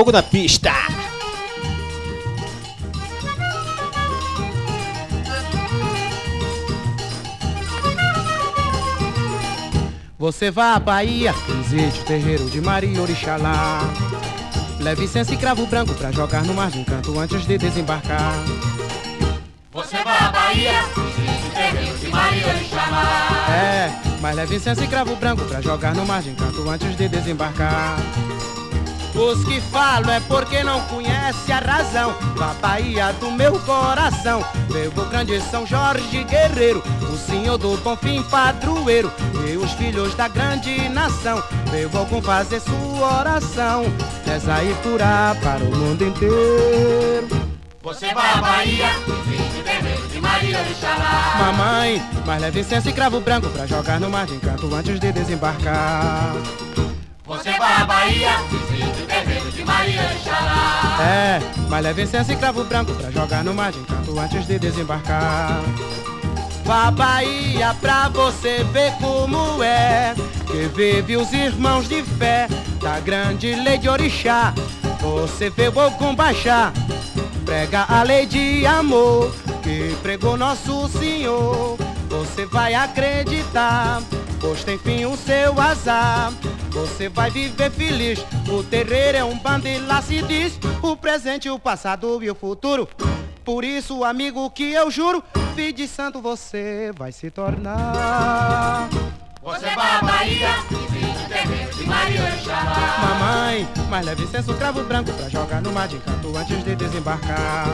Fogo na pista! Você vá à Bahia, visite o terreiro de Maria Orixalá. Leve senso e cravo branco pra jogar no mar de encanto antes de desembarcar. Você vai à Bahia, visite o terreiro de Maria Orixalá. É, mas leve senso e cravo branco pra jogar no mar de encanto antes de desembarcar. Os que falam é porque não conhece a razão da Bahia do meu coração. Meu grande São Jorge Guerreiro, o senhor do bom fim padroeiro, e os filhos da grande nação. Veio algum fazer sua oração, reza e curar para o mundo inteiro. Você vai à Bahia, visite o terreiro de Maria Orixalá. Mamãe, mas leve incenso e cravo branco pra jogar no mar de encanto antes de desembarcar. Você vai à Bahia, o terreiro de Maria Orixalá. É, mas leve incenso e cravo branco pra jogar no mar de encanto antes de desembarcar. Vá Bahia pra você ver como é que vive os irmãos de fé da grande lei de Orixá. Você vê o Ogum prega a lei de amor que pregou nosso Senhor. Você vai acreditar, pois tem fim o seu azar. Você vai viver feliz. O terreiro é um bando e lá se diz o presente, o passado e o futuro. Por isso, amigo, que eu juro, filho de santo você vai se tornar. Você vai à Bahia, visite o terreiro de Maria Orixalá. Mamãe, mas leve senso cravo branco pra jogar no mar de encanto antes de desembarcar.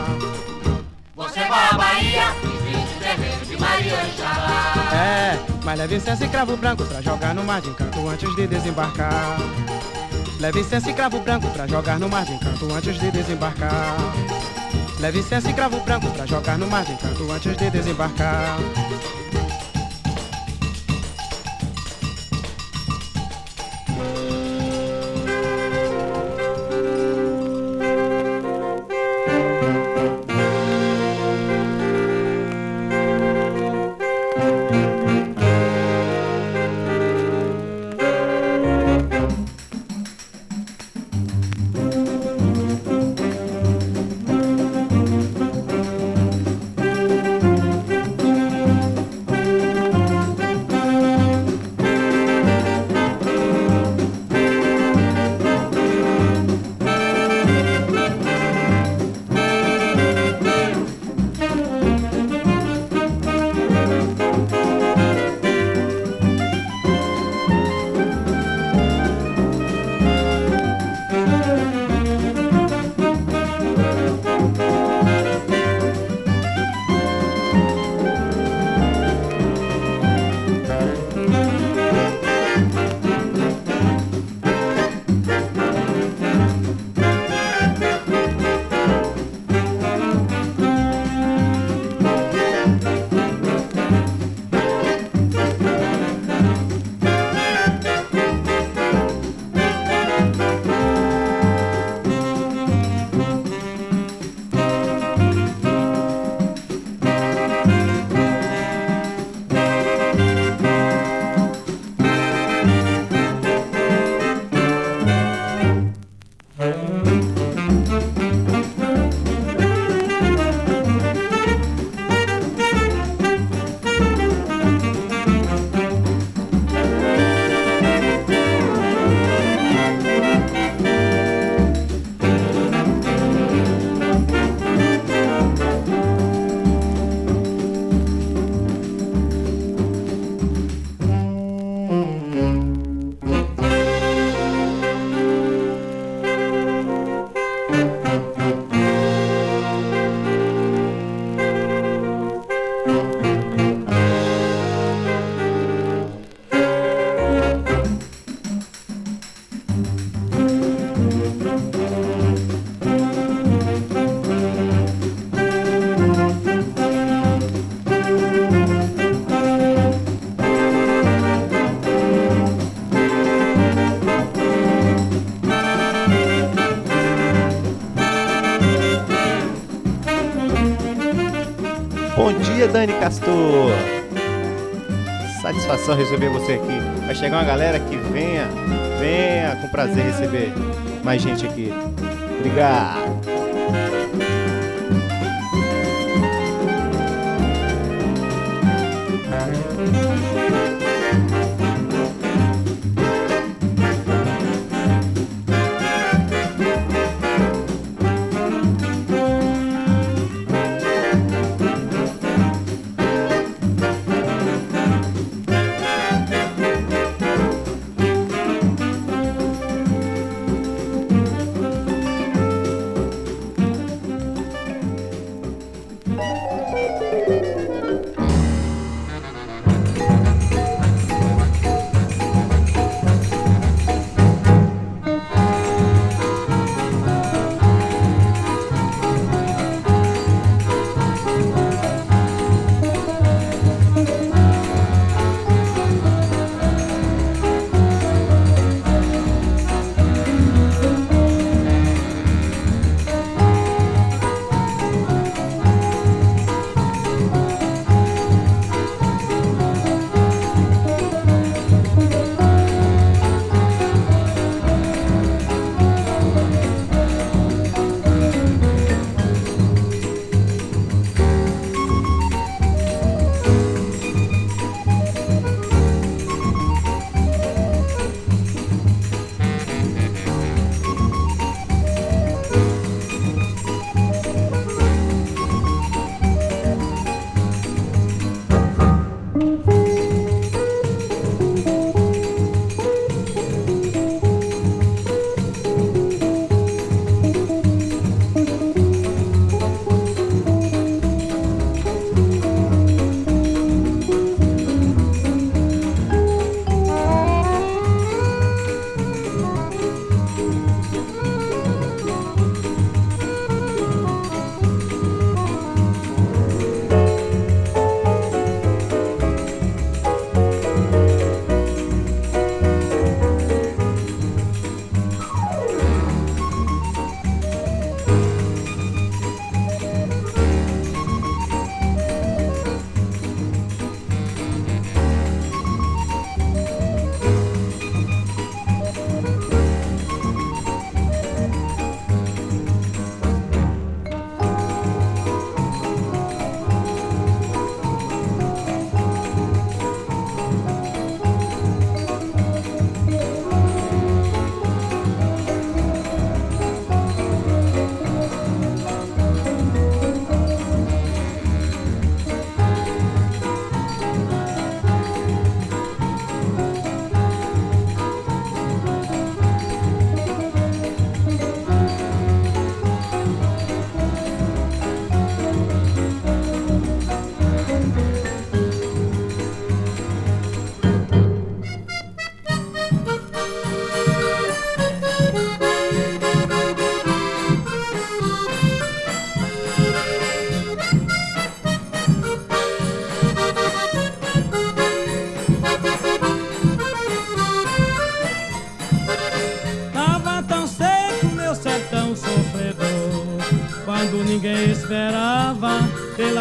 Você vai à Bahia, visite o terreiro de Maria Orixalá. É, mas leve senso e cravo branco pra jogar no mar de encanto antes de desembarcar. Leve senso e cravo branco pra jogar no mar de encanto antes de desembarcar. Leve senso e cravo branco pra jogar no mar de encanto antes de desembarcar. Castor. Satisfação receber você aqui. Vai chegar uma galera que venha, venha com prazer receber mais gente aqui. Obrigado.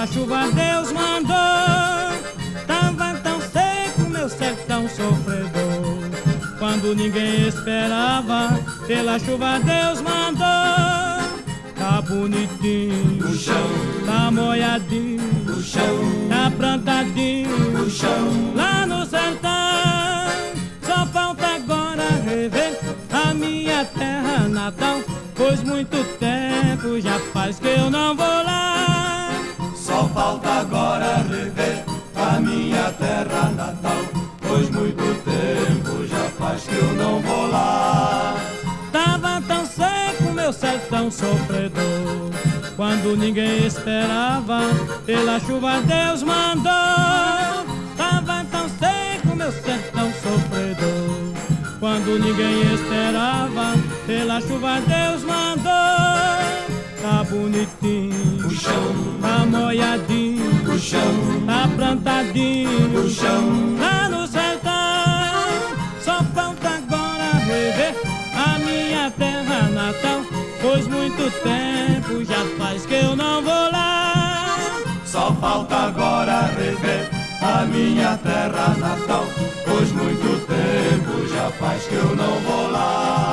Pela chuva Deus mandou. Tava tão seco meu sertão sofredor. Quando ninguém esperava Pela chuva Deus mandou. Tá bonitinho O chão. Tá molhadinho O chão. Tá plantadinho O chão. Lá no sertão. Só falta agora rever a minha terra natal Pois muito tempo já faz que eu não vou lá Falta agora rever a minha terra natal Pois muito tempo já faz que eu não vou lá. Tava tão seco meu sertão sofredor Quando ninguém esperava Pela chuva Deus mandou. Tava tão seco meu sertão sofredor Quando ninguém esperava Pela chuva Deus mandou Tá bonitinho. O chão Tá molhadinho O chão Tá plantadinho. O chão Lá no sertão Só falta agora rever a minha terra natal. Pois muito tempo já faz que eu não vou lá. Só falta agora rever a minha terra natal, pois muito tempo já faz que eu não vou lá.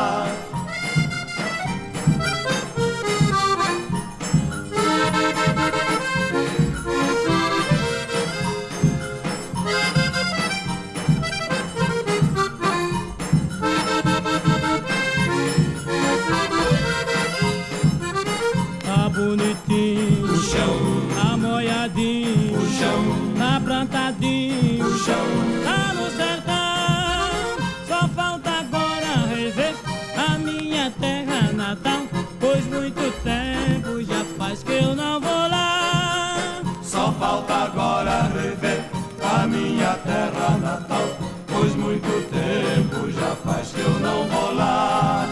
Eu não vou lá. Só falta agora rever a minha terra natal, pois muito tempo já faz que eu não vou lá,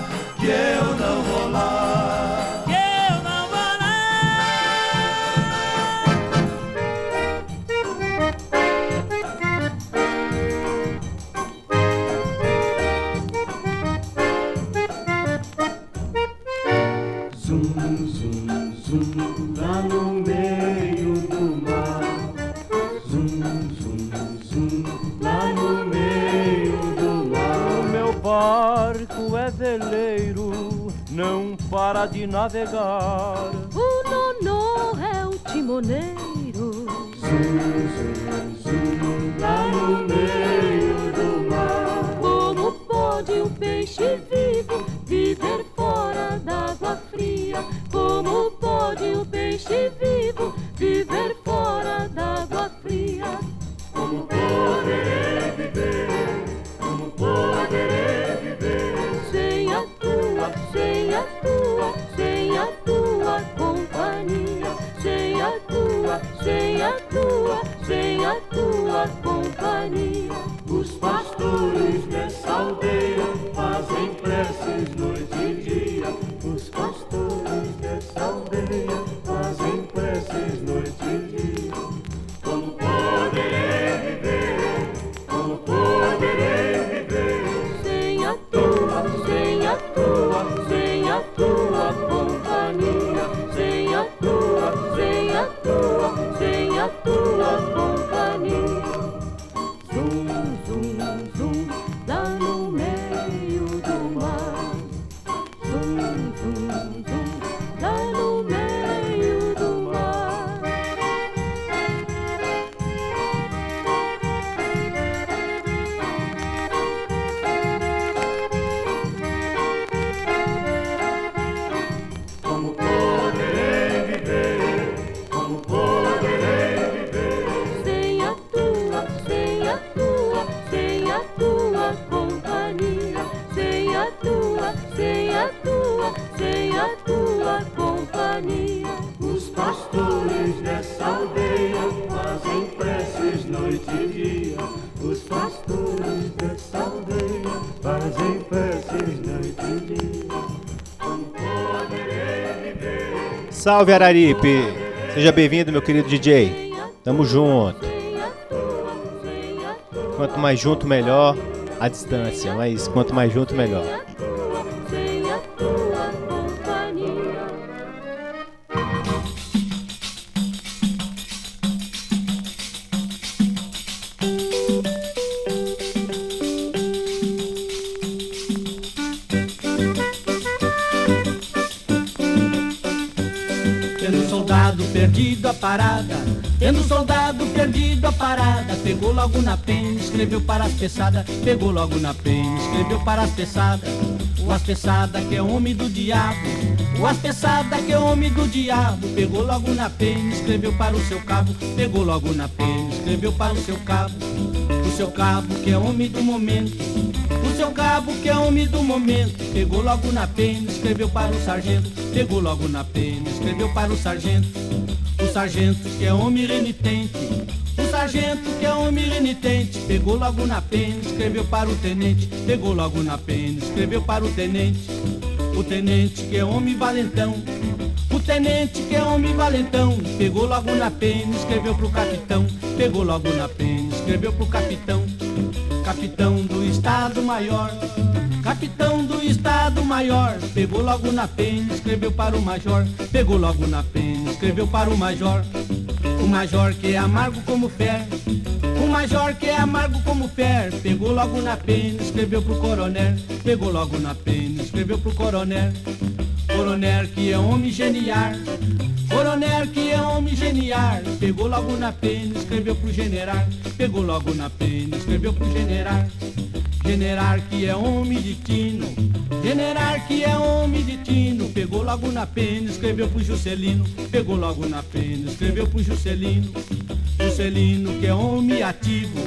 para de navegar. O nonô é o timoneiro. Zum, zum, Salve Araripe! Seja bem-vindo, meu querido DJ. Tamo junto. Quanto mais junto, melhor a distância, mas quanto mais junto, melhor. Soldado perdido a parada, tendo soldado perdido a parada, pegou logo na pena, escreveu para as peçadas, pegou logo na pena, escreveu para as peçadas. O aspeçada que é homem do diabo, o aspeçada que é homem do diabo, pegou logo na pena, escreveu para o seu cabo, pegou logo na pena, escreveu para o seu cabo. O seu cabo que é homem do momento, o seu cabo que é homem do momento, pegou logo na pena, escreveu para o sargento, pegou logo na pena, escreveu para o sargento. O sargento que é homem renitente, o sargento que é homem renitente, pegou logo na pena, escreveu para o tenente, pegou logo na pena, escreveu para o tenente. O tenente que é homem valentão, o tenente que é homem valentão, pegou logo na pena, escreveu pro capitão, pegou logo na pena, escreveu pro capitão. Capitão do Estado Maior, capitão do Estado Maior, pegou logo na pena, escreveu para o major, pegou logo na pena, escreveu para o major. O major que é amargo como fer. O major que é amargo como fer. Pegou logo na pena, escreveu pro coronel. Pegou logo na pena, escreveu pro coronel. Coronel que é homem genial. Coronel que é homem genial. Pegou logo na pena, escreveu pro general. Pegou logo na pena, escreveu pro general. General que é homem de tino. General que é homem de tino. Pegou logo na pena, escreveu pro Juscelino. Pegou logo na pena, escreveu pro Juscelino. Juscelino que é homem ativo.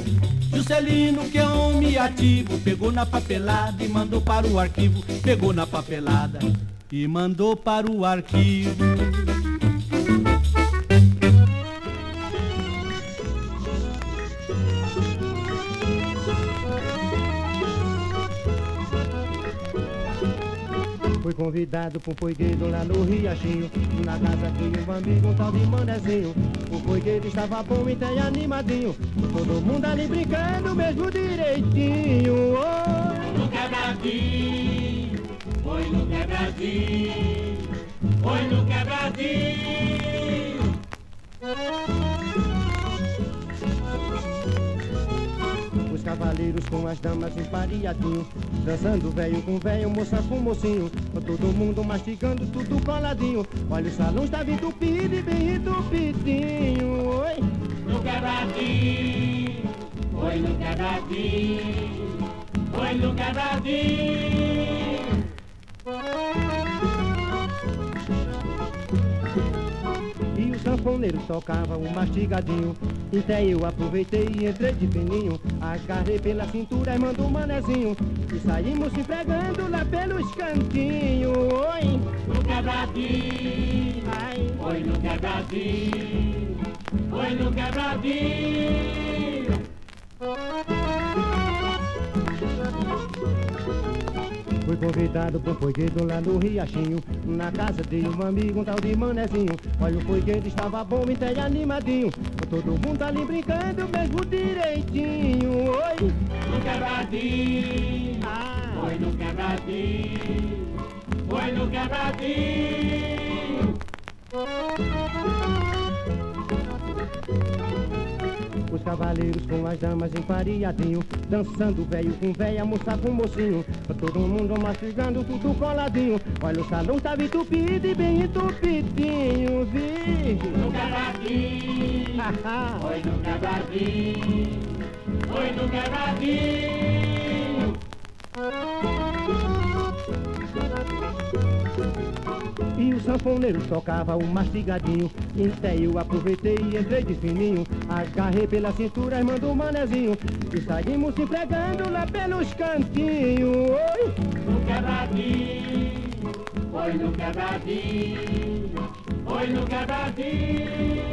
Juscelino que é homem ativo. Pegou na papelada e mandou para o arquivo. Pegou na papelada e mandou para o arquivo. Fui convidado pro poigueiro lá no Riachinho Na casa tinha um amigo, um tal de manezinho O poigueiro estava bom e tem animadinho Todo mundo ali brincando mesmo direitinho Oi. No quebradinho, foi no quebradinho, foi no quebradinho. Cavaleiros com as damas empareadinho Dançando velho com velho, moça com mocinho Todo mundo mastigando, tudo coladinho Olha o salão estava entupido e bem entupidinho Oi. No quebradinho, foi no quebradinho, foi no quebradinho. Sanfoneiro tocava um mastigadinho. Então eu aproveitei e entrei de fininho. Agarrei pela cintura e mandou um manezinho. E saímos se pregando lá pelos cantinhos. Oi. No quebradinho, foi no quebradinho, foi no quebradinho. Fui convidado pro poigueiro lá no Riachinho. Na casa de um amigo, um tal de manezinho. Olha o poigueiro estava bom e tem animadinho Todo mundo ali brincando mesmo direitinho. Oi. No quebradinho, foi no quebradinho, foi no quebradinho. Os cavaleiros com as damas empareadinho Dançando velho com velha, moça com mocinho Todo mundo mastigando, tudo coladinho Olha o salão tava entupido e bem entupidinho Vi No quebradinho, foi no quebradinho, foi no quebradinho. E o sanfoneiro tocava o mastigadinho Então eu aproveitei e entrei de fininho Agarrei pela cintura e mandou um manezinho E saímos se empregando lá pelos cantinhos Oi. No quebradinho, foi no quebradinho, foi no quebradinho.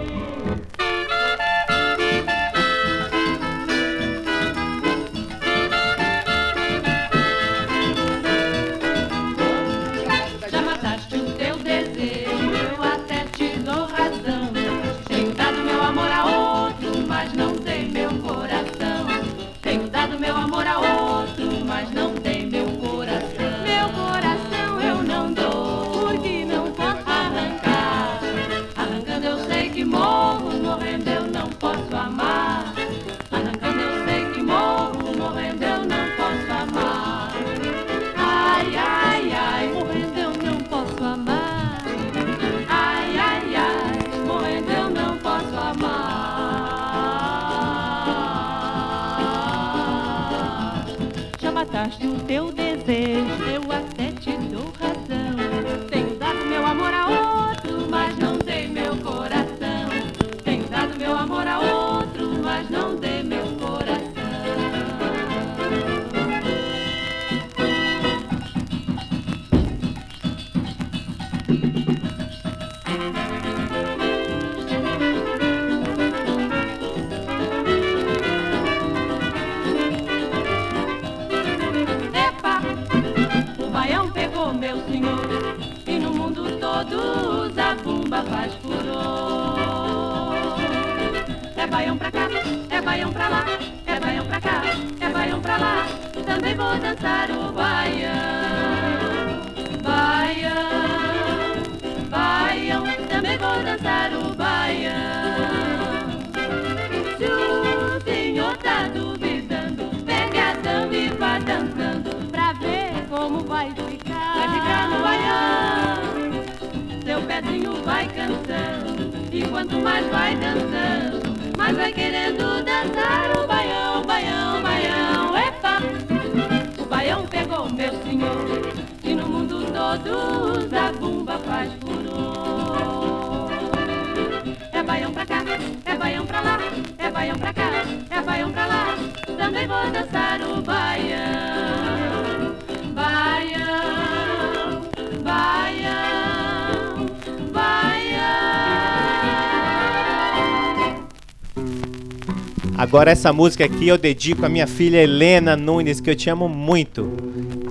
Agora essa música aqui eu dedico à minha filha Helena Nunes, que eu te amo muito.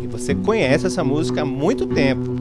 E você conhece essa música há muito tempo.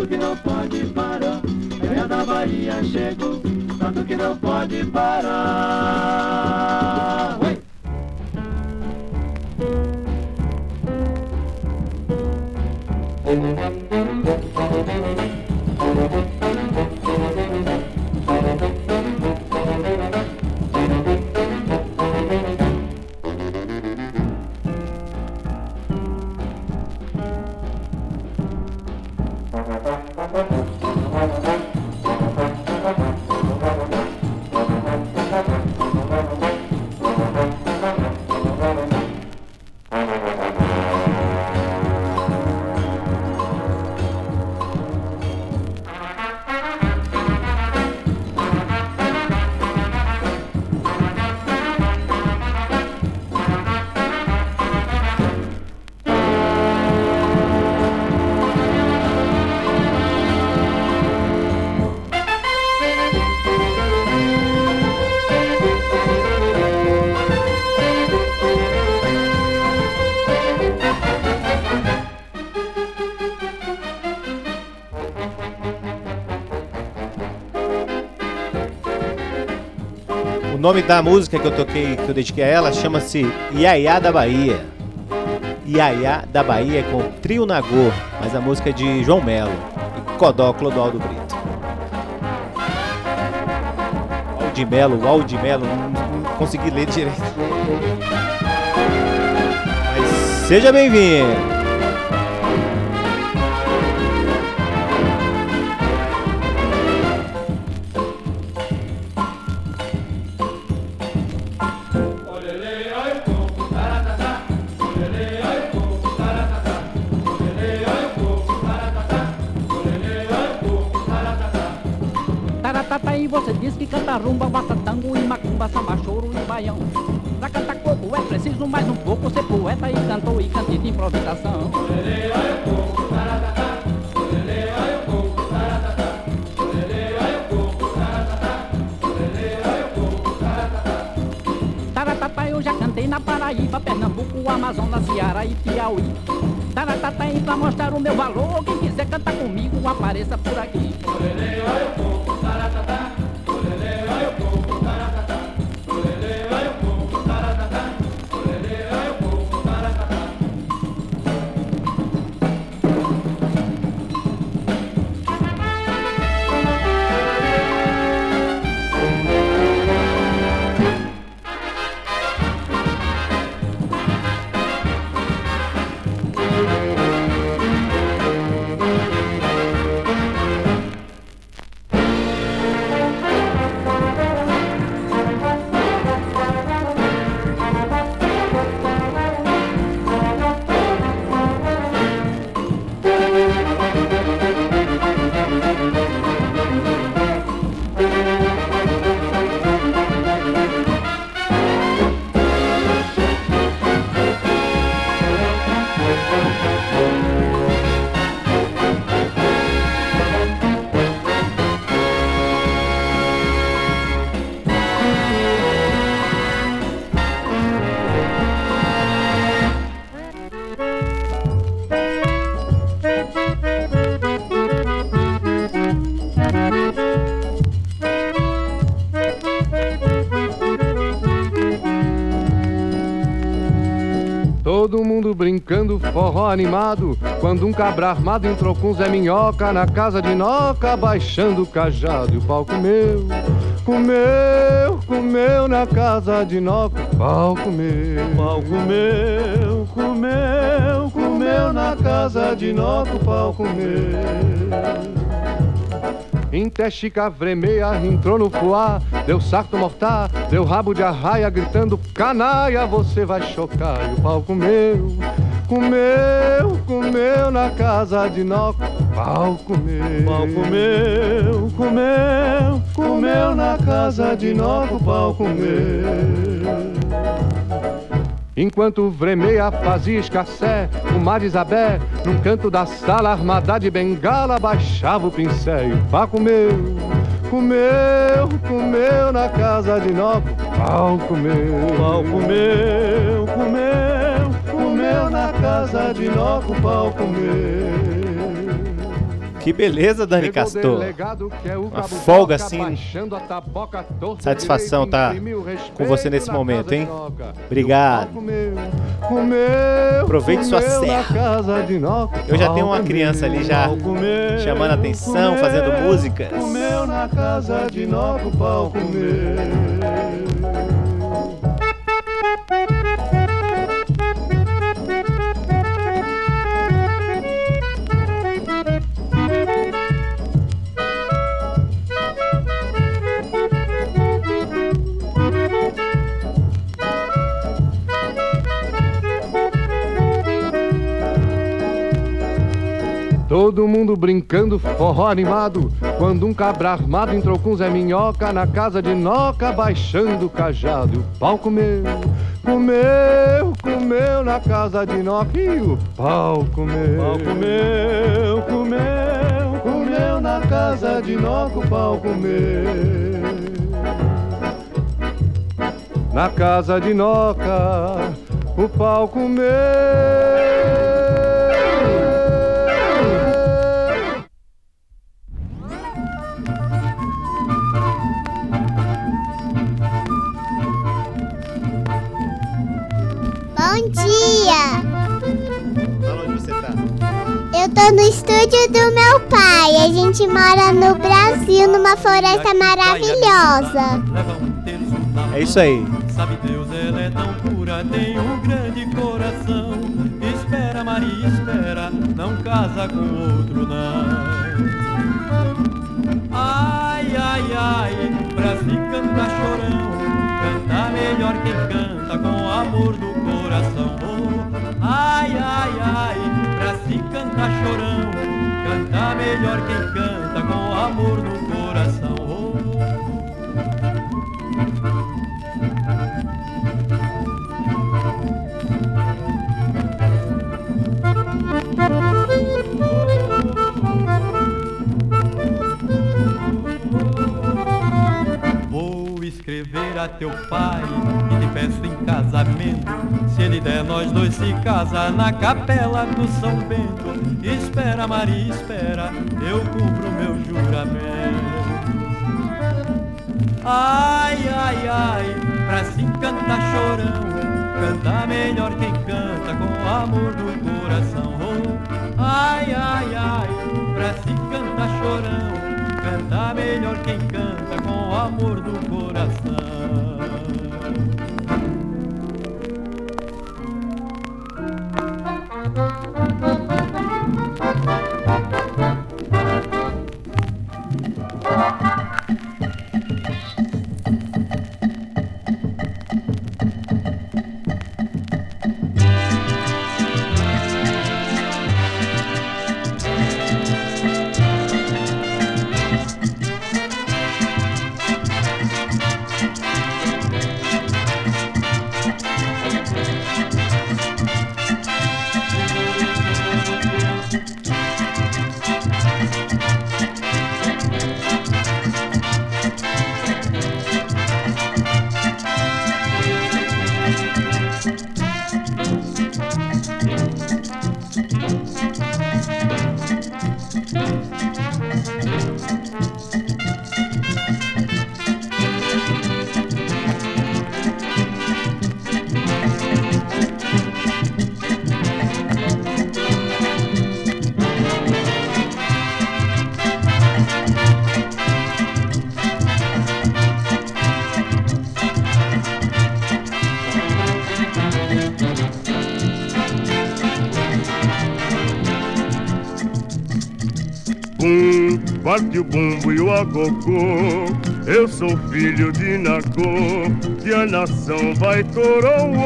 tanto que não pode parar. Venha da Bahia, chego, tanto que não pode parar. oi. nome da música que eu toquei, que eu dediquei a ela, chama-se Iaiá da Bahia. Iaiá da Bahia com Trio Nagô, mas a música é de João Melo e Codó Clodoaldo Brito. Aldimelo, Aldimelo, não, não consegui ler direito. Mas seja bem-vindo! Canta rumba, basta tango e macumba, samba, choro e baião. Pra cantar coco é preciso mais um pouco ser poeta e cantor e cante de improvisação. Taratata eu já cantei na Paraíba, Pernambuco, Amazonas, Ceará e Piauí. Taratata e pra mostrar o meu valor, brincando, forró animado. Quando um cabra armado entrou com Zé Minhoca na casa de Noca, baixando o cajado e o pau comeu. Comeu, comeu na casa de Noca, o pau comeu. Pau comeu, comeu, comeu na casa de Noca, o pau comeu. Inte Chica Vremeia entrou no fuá, deu sarto mortar, deu rabo de arraia, gritando canaia, você vai chocar. E o pau comeu, comeu, comeu na casa de Noco, pau comeu. Pau comeu, comeu, comeu na casa de Noco, pau comeu. Enquanto Vremeia fazia escassé, uma de Isabé, num canto da sala armada de bengala, baixava o pincel e o pau comeu, comeu, comeu na casa de Novo, pau comeu, pau comeu, comeu, casa de Novo, pau comeu. Que beleza, Dani Castor. é Uma folga assim. Satisfação tá com você nesse momento, hein? Obrigado. Aproveite sua serra. Eu já tenho uma criança ali já chamando a atenção, fazendo músicas. Comeu na casa de pau comeu. Todo mundo brincando, forró animado. Quando um cabra armado entrou com Zé Minhoca na casa de Noca, baixando o cajado. E o pau comeu, comeu, comeu na casa de Noca. E o pau comeu, pau comeu, comeu, comeu na casa de Noca. O pau comeu. Na casa de Noca, o pau comeu. Bom dia! Fala onde você tá. Eu tô no estúdio do meu pai. A gente mora no Brasil, numa floresta maravilhosa. É isso aí. Sabe Deus, ela é tão pura, tem um grande coração. Espera, Maria, espera, não casa com outro, não. Ai, ai, ai, pra se cantar chorão, melhor quem canta com amor do coração. Oh, ai, ai, ai, pra se cantar chorão, canta melhor quem canta com amor no coração. Oh, maneira teu pai e te peço em casamento. Se ele der, nós dois se casa na capela do São Bento. Espera, Maria, espera, eu cumpro meu juramento. Ai, ai, ai, pra se cantar chorão, canta melhor quem canta com amor no coração. Oh, ai, ai, ai, pra se cantar chorão, canta melhor quem canta amor do coração. Bate o bumbo e o agogô. Eu sou filho de Nagô, que a nação vai coroar.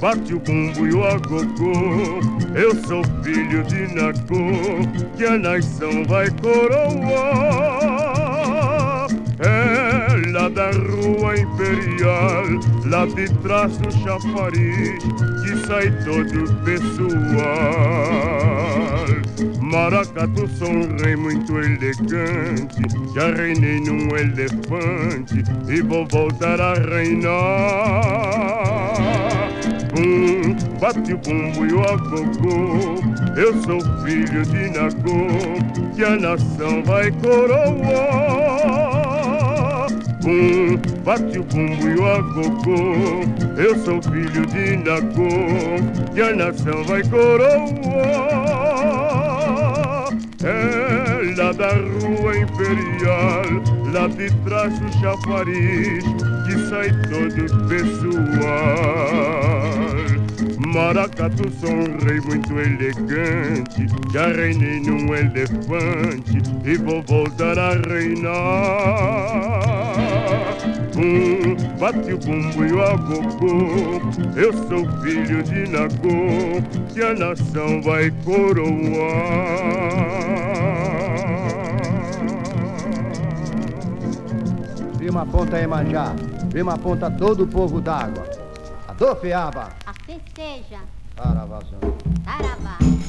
Bate o bumbo e o agogô. Eu sou filho de Nagô, que a nação vai coroar. É lá da rua imperial, lá de trás do chafariz, que sai todo pessoal. Maracatu sou um rei muito elegante, já reinei num elefante e vou voltar a reinar. Bum, bate o bumbo e o agogô, eu sou filho de Nagô, que a nação vai coroar. Bum, bate o bumbo e o agogô, eu sou filho de Nagô, que a nação vai coroar. Da rua imperial, lá de trás do chafariz, que sai todo pessoal. Maracatu sou um rei muito elegante, já reinei num elefante e vou voltar a reinar. Bum, bate o bumbo e o agogô, eu sou filho de Nagô, que a nação vai coroar. Prima ponta Emanjá, prima ponta todo o povo d'água. Adô, Fiaba! Assim seja. Saravá, senhor. Saravá.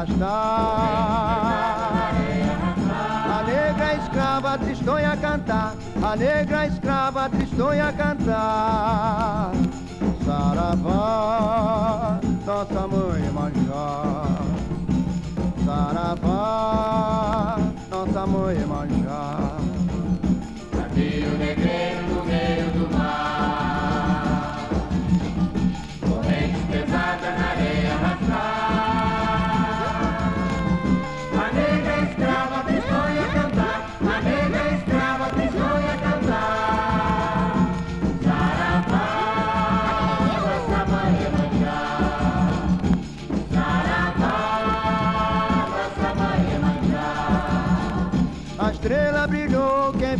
Arrastar. A negra escrava tristonha cantar. A negra escrava tristonha cantar. Saravá, nossa mãe manjar. Saravá, nossa mãe manjar. Rio negreiro no meio do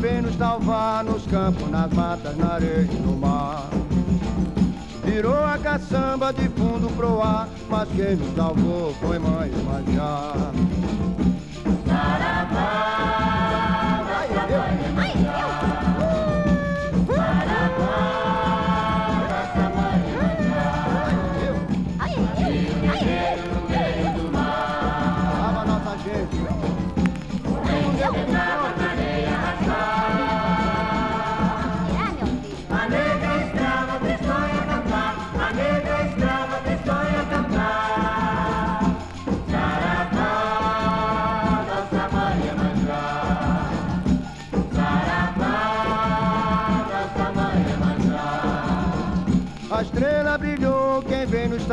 vem nos salvar nos campos, nas matas, na areia e no mar. Virou a caçamba de fundo pro ar, mas quem nos salvou foi mãe Manjá. Lava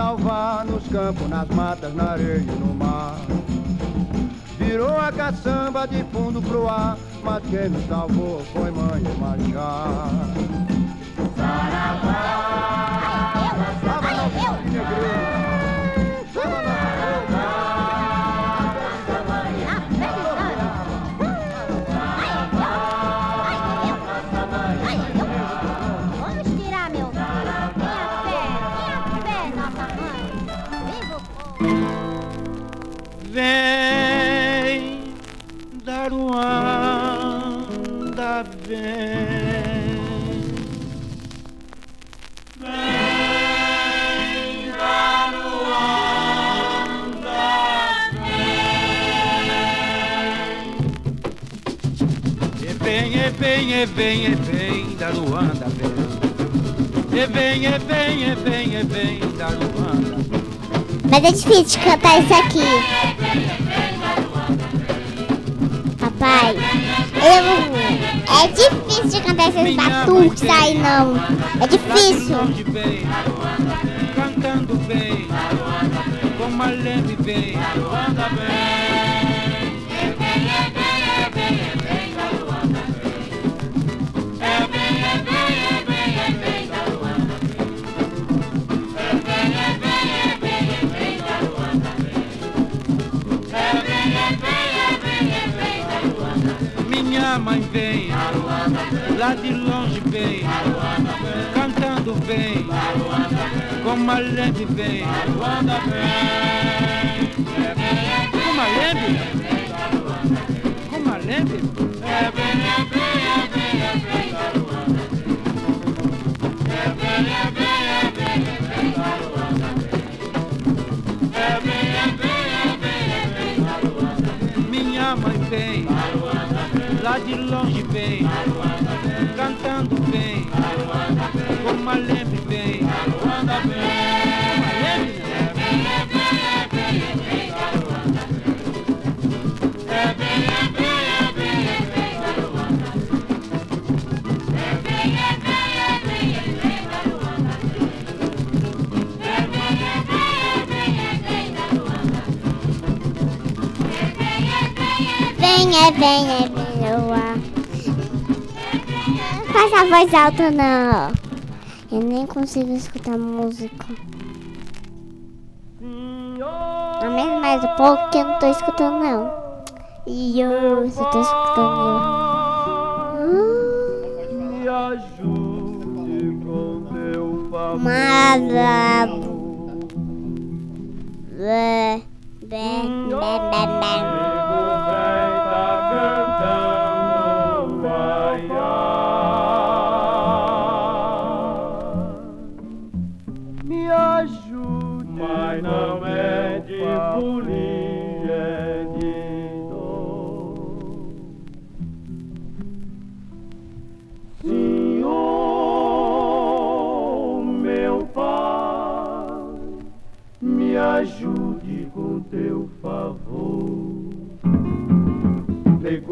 salvar Nos campos, nas matas, na areia e no mar. Virou a caçamba de fundo pro ar Mas quem nos salvou foi mãe Manjá Lava e e vem, e vem da Luanda, vem. E vem, e vem, e vem, e vem da Luanda. Mas é difícil cantar isso aqui. Papai, eu, é difícil de cantar esses batuques aí, não. É difícil. cantando bem, como a leve vem, Luanda Mãe vem, lá de longe vem, cantando bem, como a leve vem, Luanda vem, como a leve, como a leve, é bem, é bem, é bem, é bem da Luanda, é bem, é bem, de longe vem, cantando bem, como a leve vem, vem, a leve, é Vem, é Não faz a voz alta, não. Eu nem consigo escutar música. Aumenta mais um pouco que eu não tô escutando, não. E eu só tô escutando Me ajude com teu favor. Mas a...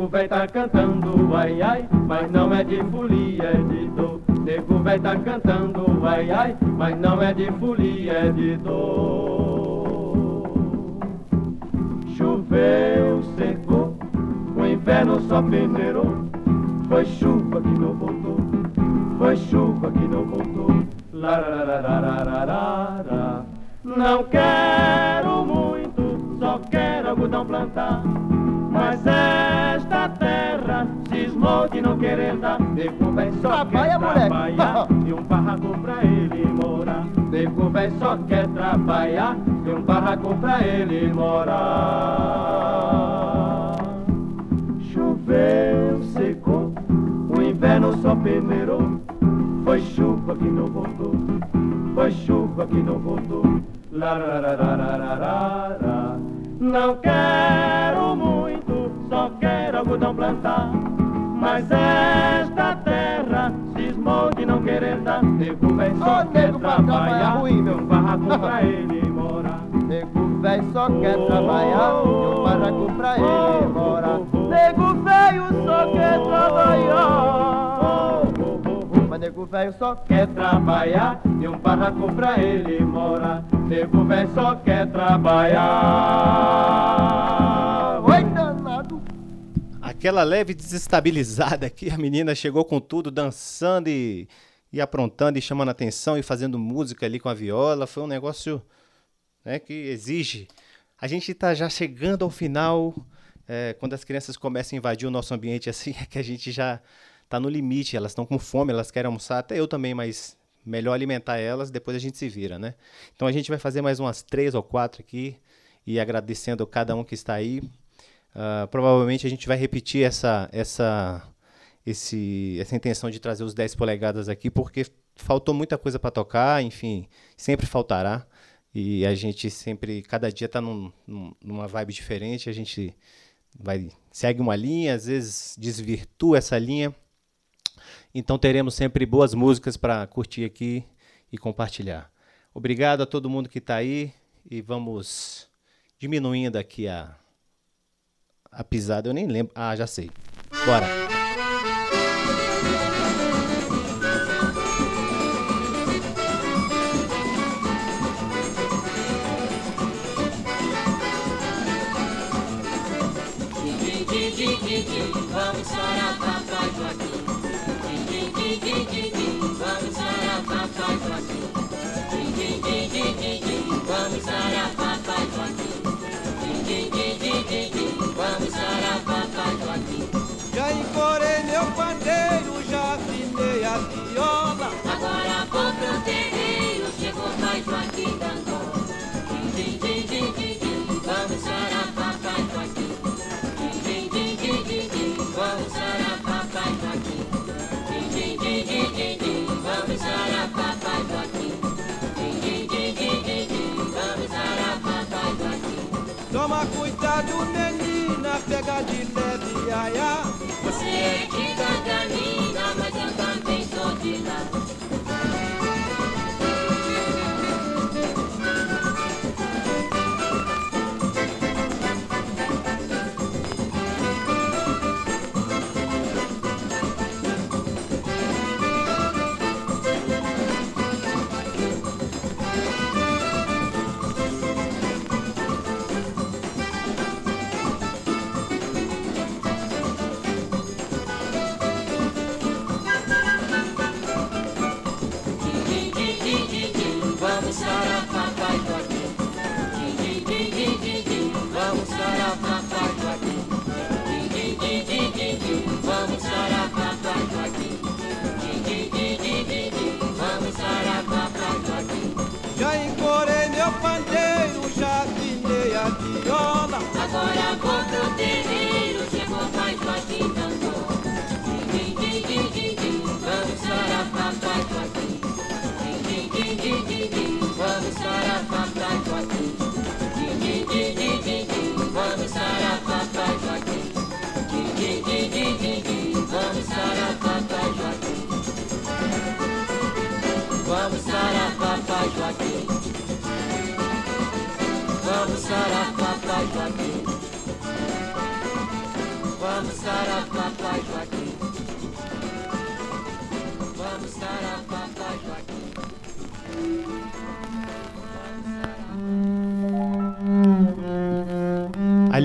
Nego vai tá cantando ai ai, mas não é de folia, é de dor. Nego vai tá cantando ai ai, mas não é de folia, é de dor. Choveu, secou, o inverno só peneirou. Foi chuva que não voltou, foi chuva que não voltou. Lararararararara. Não quero muito, só quero algodão plantar. Mas esta terra cismou de não querer dar. Nego vai só quer Trabalha, moleque. trabalhar e um barraco pra ele morar. Nego velho só quer trabalhar e um barraco pra ele morar. Choveu, secou, o inverno só peneirou. Foi chuva que não voltou, foi chuva que não voltou. Larararararara. Não quero muito, só quero algodão plantar. Mas esta terra cismou de não querer dar. Nego velho só Ô, quer nego trabalhar, ruim, meu. um barraco pra ele morar. Nego velho só quer trabalhar e um barraco pra ele morar. Nego velho só quer trabalhar. Mas nego velho só Quer trabalhar e um barraco pra ele morar. Nego velho só quer trabalhar. Aquela leve desestabilizada aqui, a menina chegou com tudo, dançando e, e aprontando e chamando atenção e fazendo música ali com a viola. Foi um negócio né, que exige. A gente está já chegando ao final, é, quando as crianças começam a invadir o nosso ambiente assim, é que a gente já está no limite, elas estão com fome, elas querem almoçar, até eu também, mas melhor alimentar elas, depois a gente se vira, né? Então a gente vai fazer mais umas três ou quatro aqui, e agradecendo cada um que está aí. Ah, provavelmente a gente vai repetir essa, essa, esse, essa intenção de trazer os 10 polegadas aqui, porque faltou muita coisa para tocar, enfim, sempre faltará. E a gente sempre, cada dia está num, num- numa vibe diferente, a gente vai segue uma linha, às vezes desvirtua essa linha. Então teremos sempre boas músicas para curtir aqui e compartilhar. Obrigado a todo mundo que está aí e vamos diminuindo aqui a, a pisada. Eu nem lembro. Ah, já sei. Bora. Vamos parar Toma cuidado, menina, pega de leve, aiá. Você é de Catarina, mas eu também sou de lá.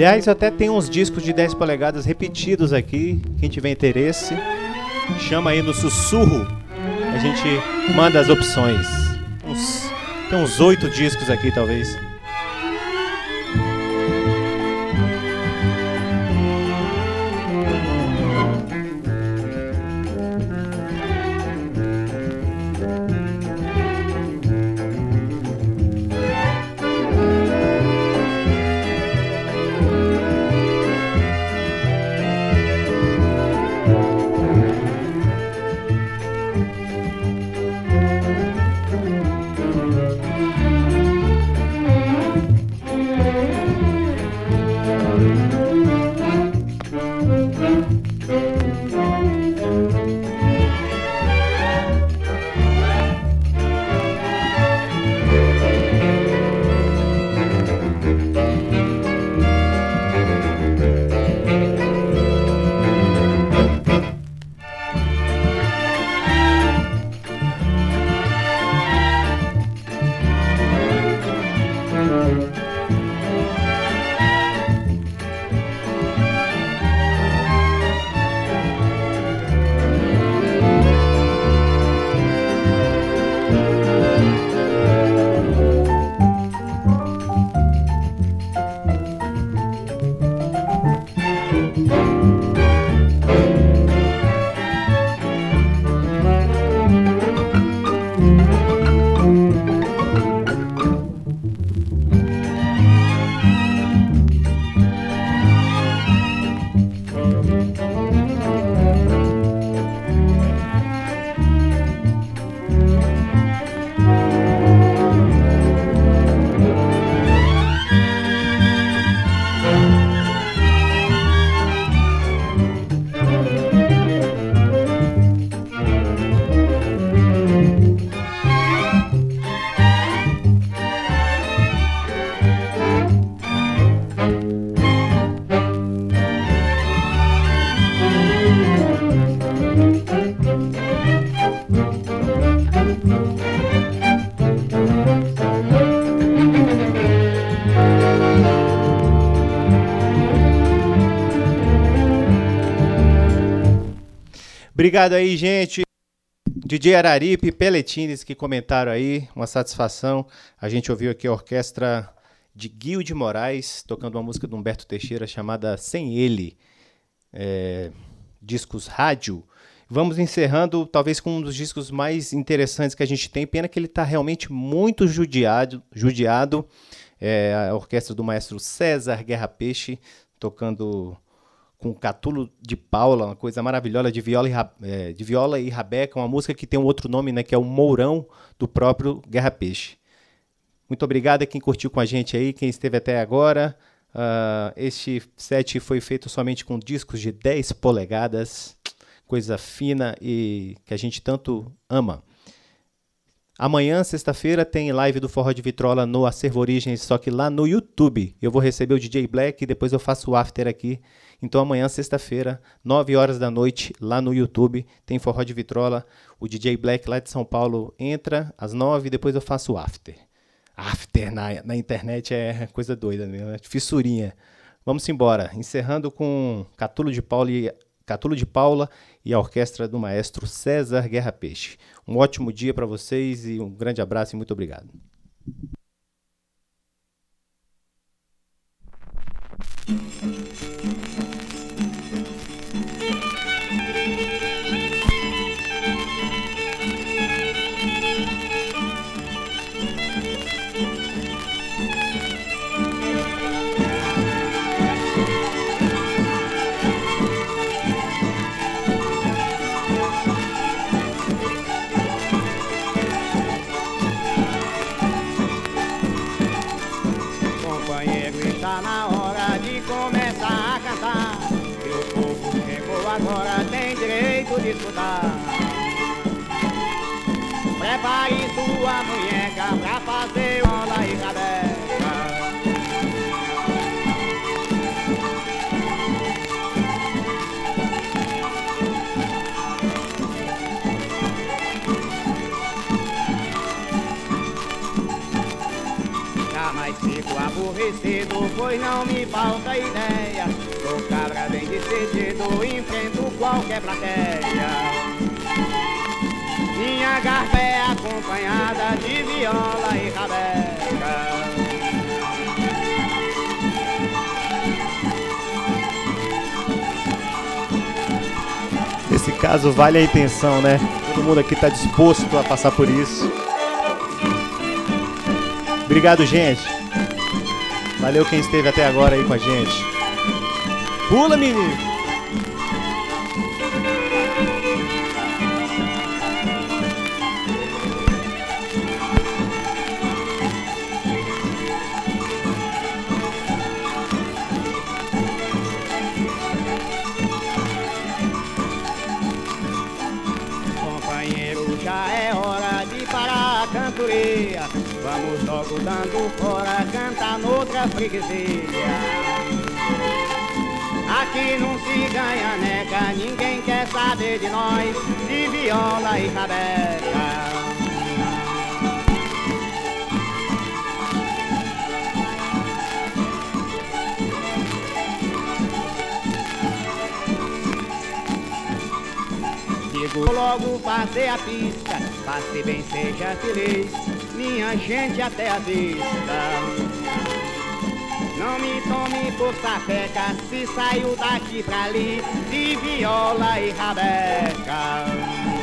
Aliás, até tem uns discos de 10 polegadas repetidos aqui. Quem tiver interesse, chama aí no sussurro. A gente manda as opções. Uns- tem uns oito discos aqui, talvez. Obrigado aí, gente. DJ Araripe Peletines que comentaram aí, uma satisfação. A gente ouviu aqui a orquestra de Guil de Moraes tocando uma música do Humberto Teixeira chamada Sem Ele, é, discos rádio. Vamos encerrando, talvez com um dos discos mais interessantes que a gente tem. Pena que ele está realmente muito judiado. judiado. É, a orquestra do maestro César Guerra Peixe, tocando com Catulo de Paula, uma coisa maravilhosa de viola, e, é, de viola e rabeca, uma música que tem um outro nome, né, que é o Mourão, do próprio Guerra Peixe. Muito obrigado a quem curtiu com a gente aí, quem esteve até agora. Ah, este set foi feito somente com discos de 10 polegadas, coisa fina e que a gente tanto ama. Amanhã, sexta-feira, tem live do Forró de Vitrola no Acervo Origens, só que lá no YouTube. Eu vou receber o DJ Black e depois eu faço o after aqui. Então amanhã, sexta-feira, 9 horas da noite, lá no YouTube, tem Forró de Vitrola. O DJ Black lá de São Paulo entra às 9 e depois eu faço o after. After na, na internet é coisa doida, né? Fissurinha. Vamos embora. Encerrando com Catulo de Paula e Catulo de Paula e a orquestra do maestro César Guerra Peixe. Um ótimo dia para vocês e um grande abraço e muito obrigado. Escutar. Prepare sua munheca pra fazer ola e. Jamais fico aborrecido, pois não me falta ideia. Bem decidido, enfrento qualquer plateia. Minha garpa é acompanhada de viola e rabeca. Nesse caso, vale a intenção, né? Todo mundo aqui está disposto a passar por isso. Obrigado, gente. Valeu quem esteve até agora aí com a gente. Pula, menino! Companheiro, já é hora de parar a cantoria. Vamos logo dando fora, cantar noutra freguesia. Aqui não se ganha neca, ninguém quer saber de nós, de viola e rabeca. Digo logo passei a pista, passe bem, seja feliz, minha gente até a vista. Não me tome por sapeca, se saiu daqui pra ali, de viola e rabeca.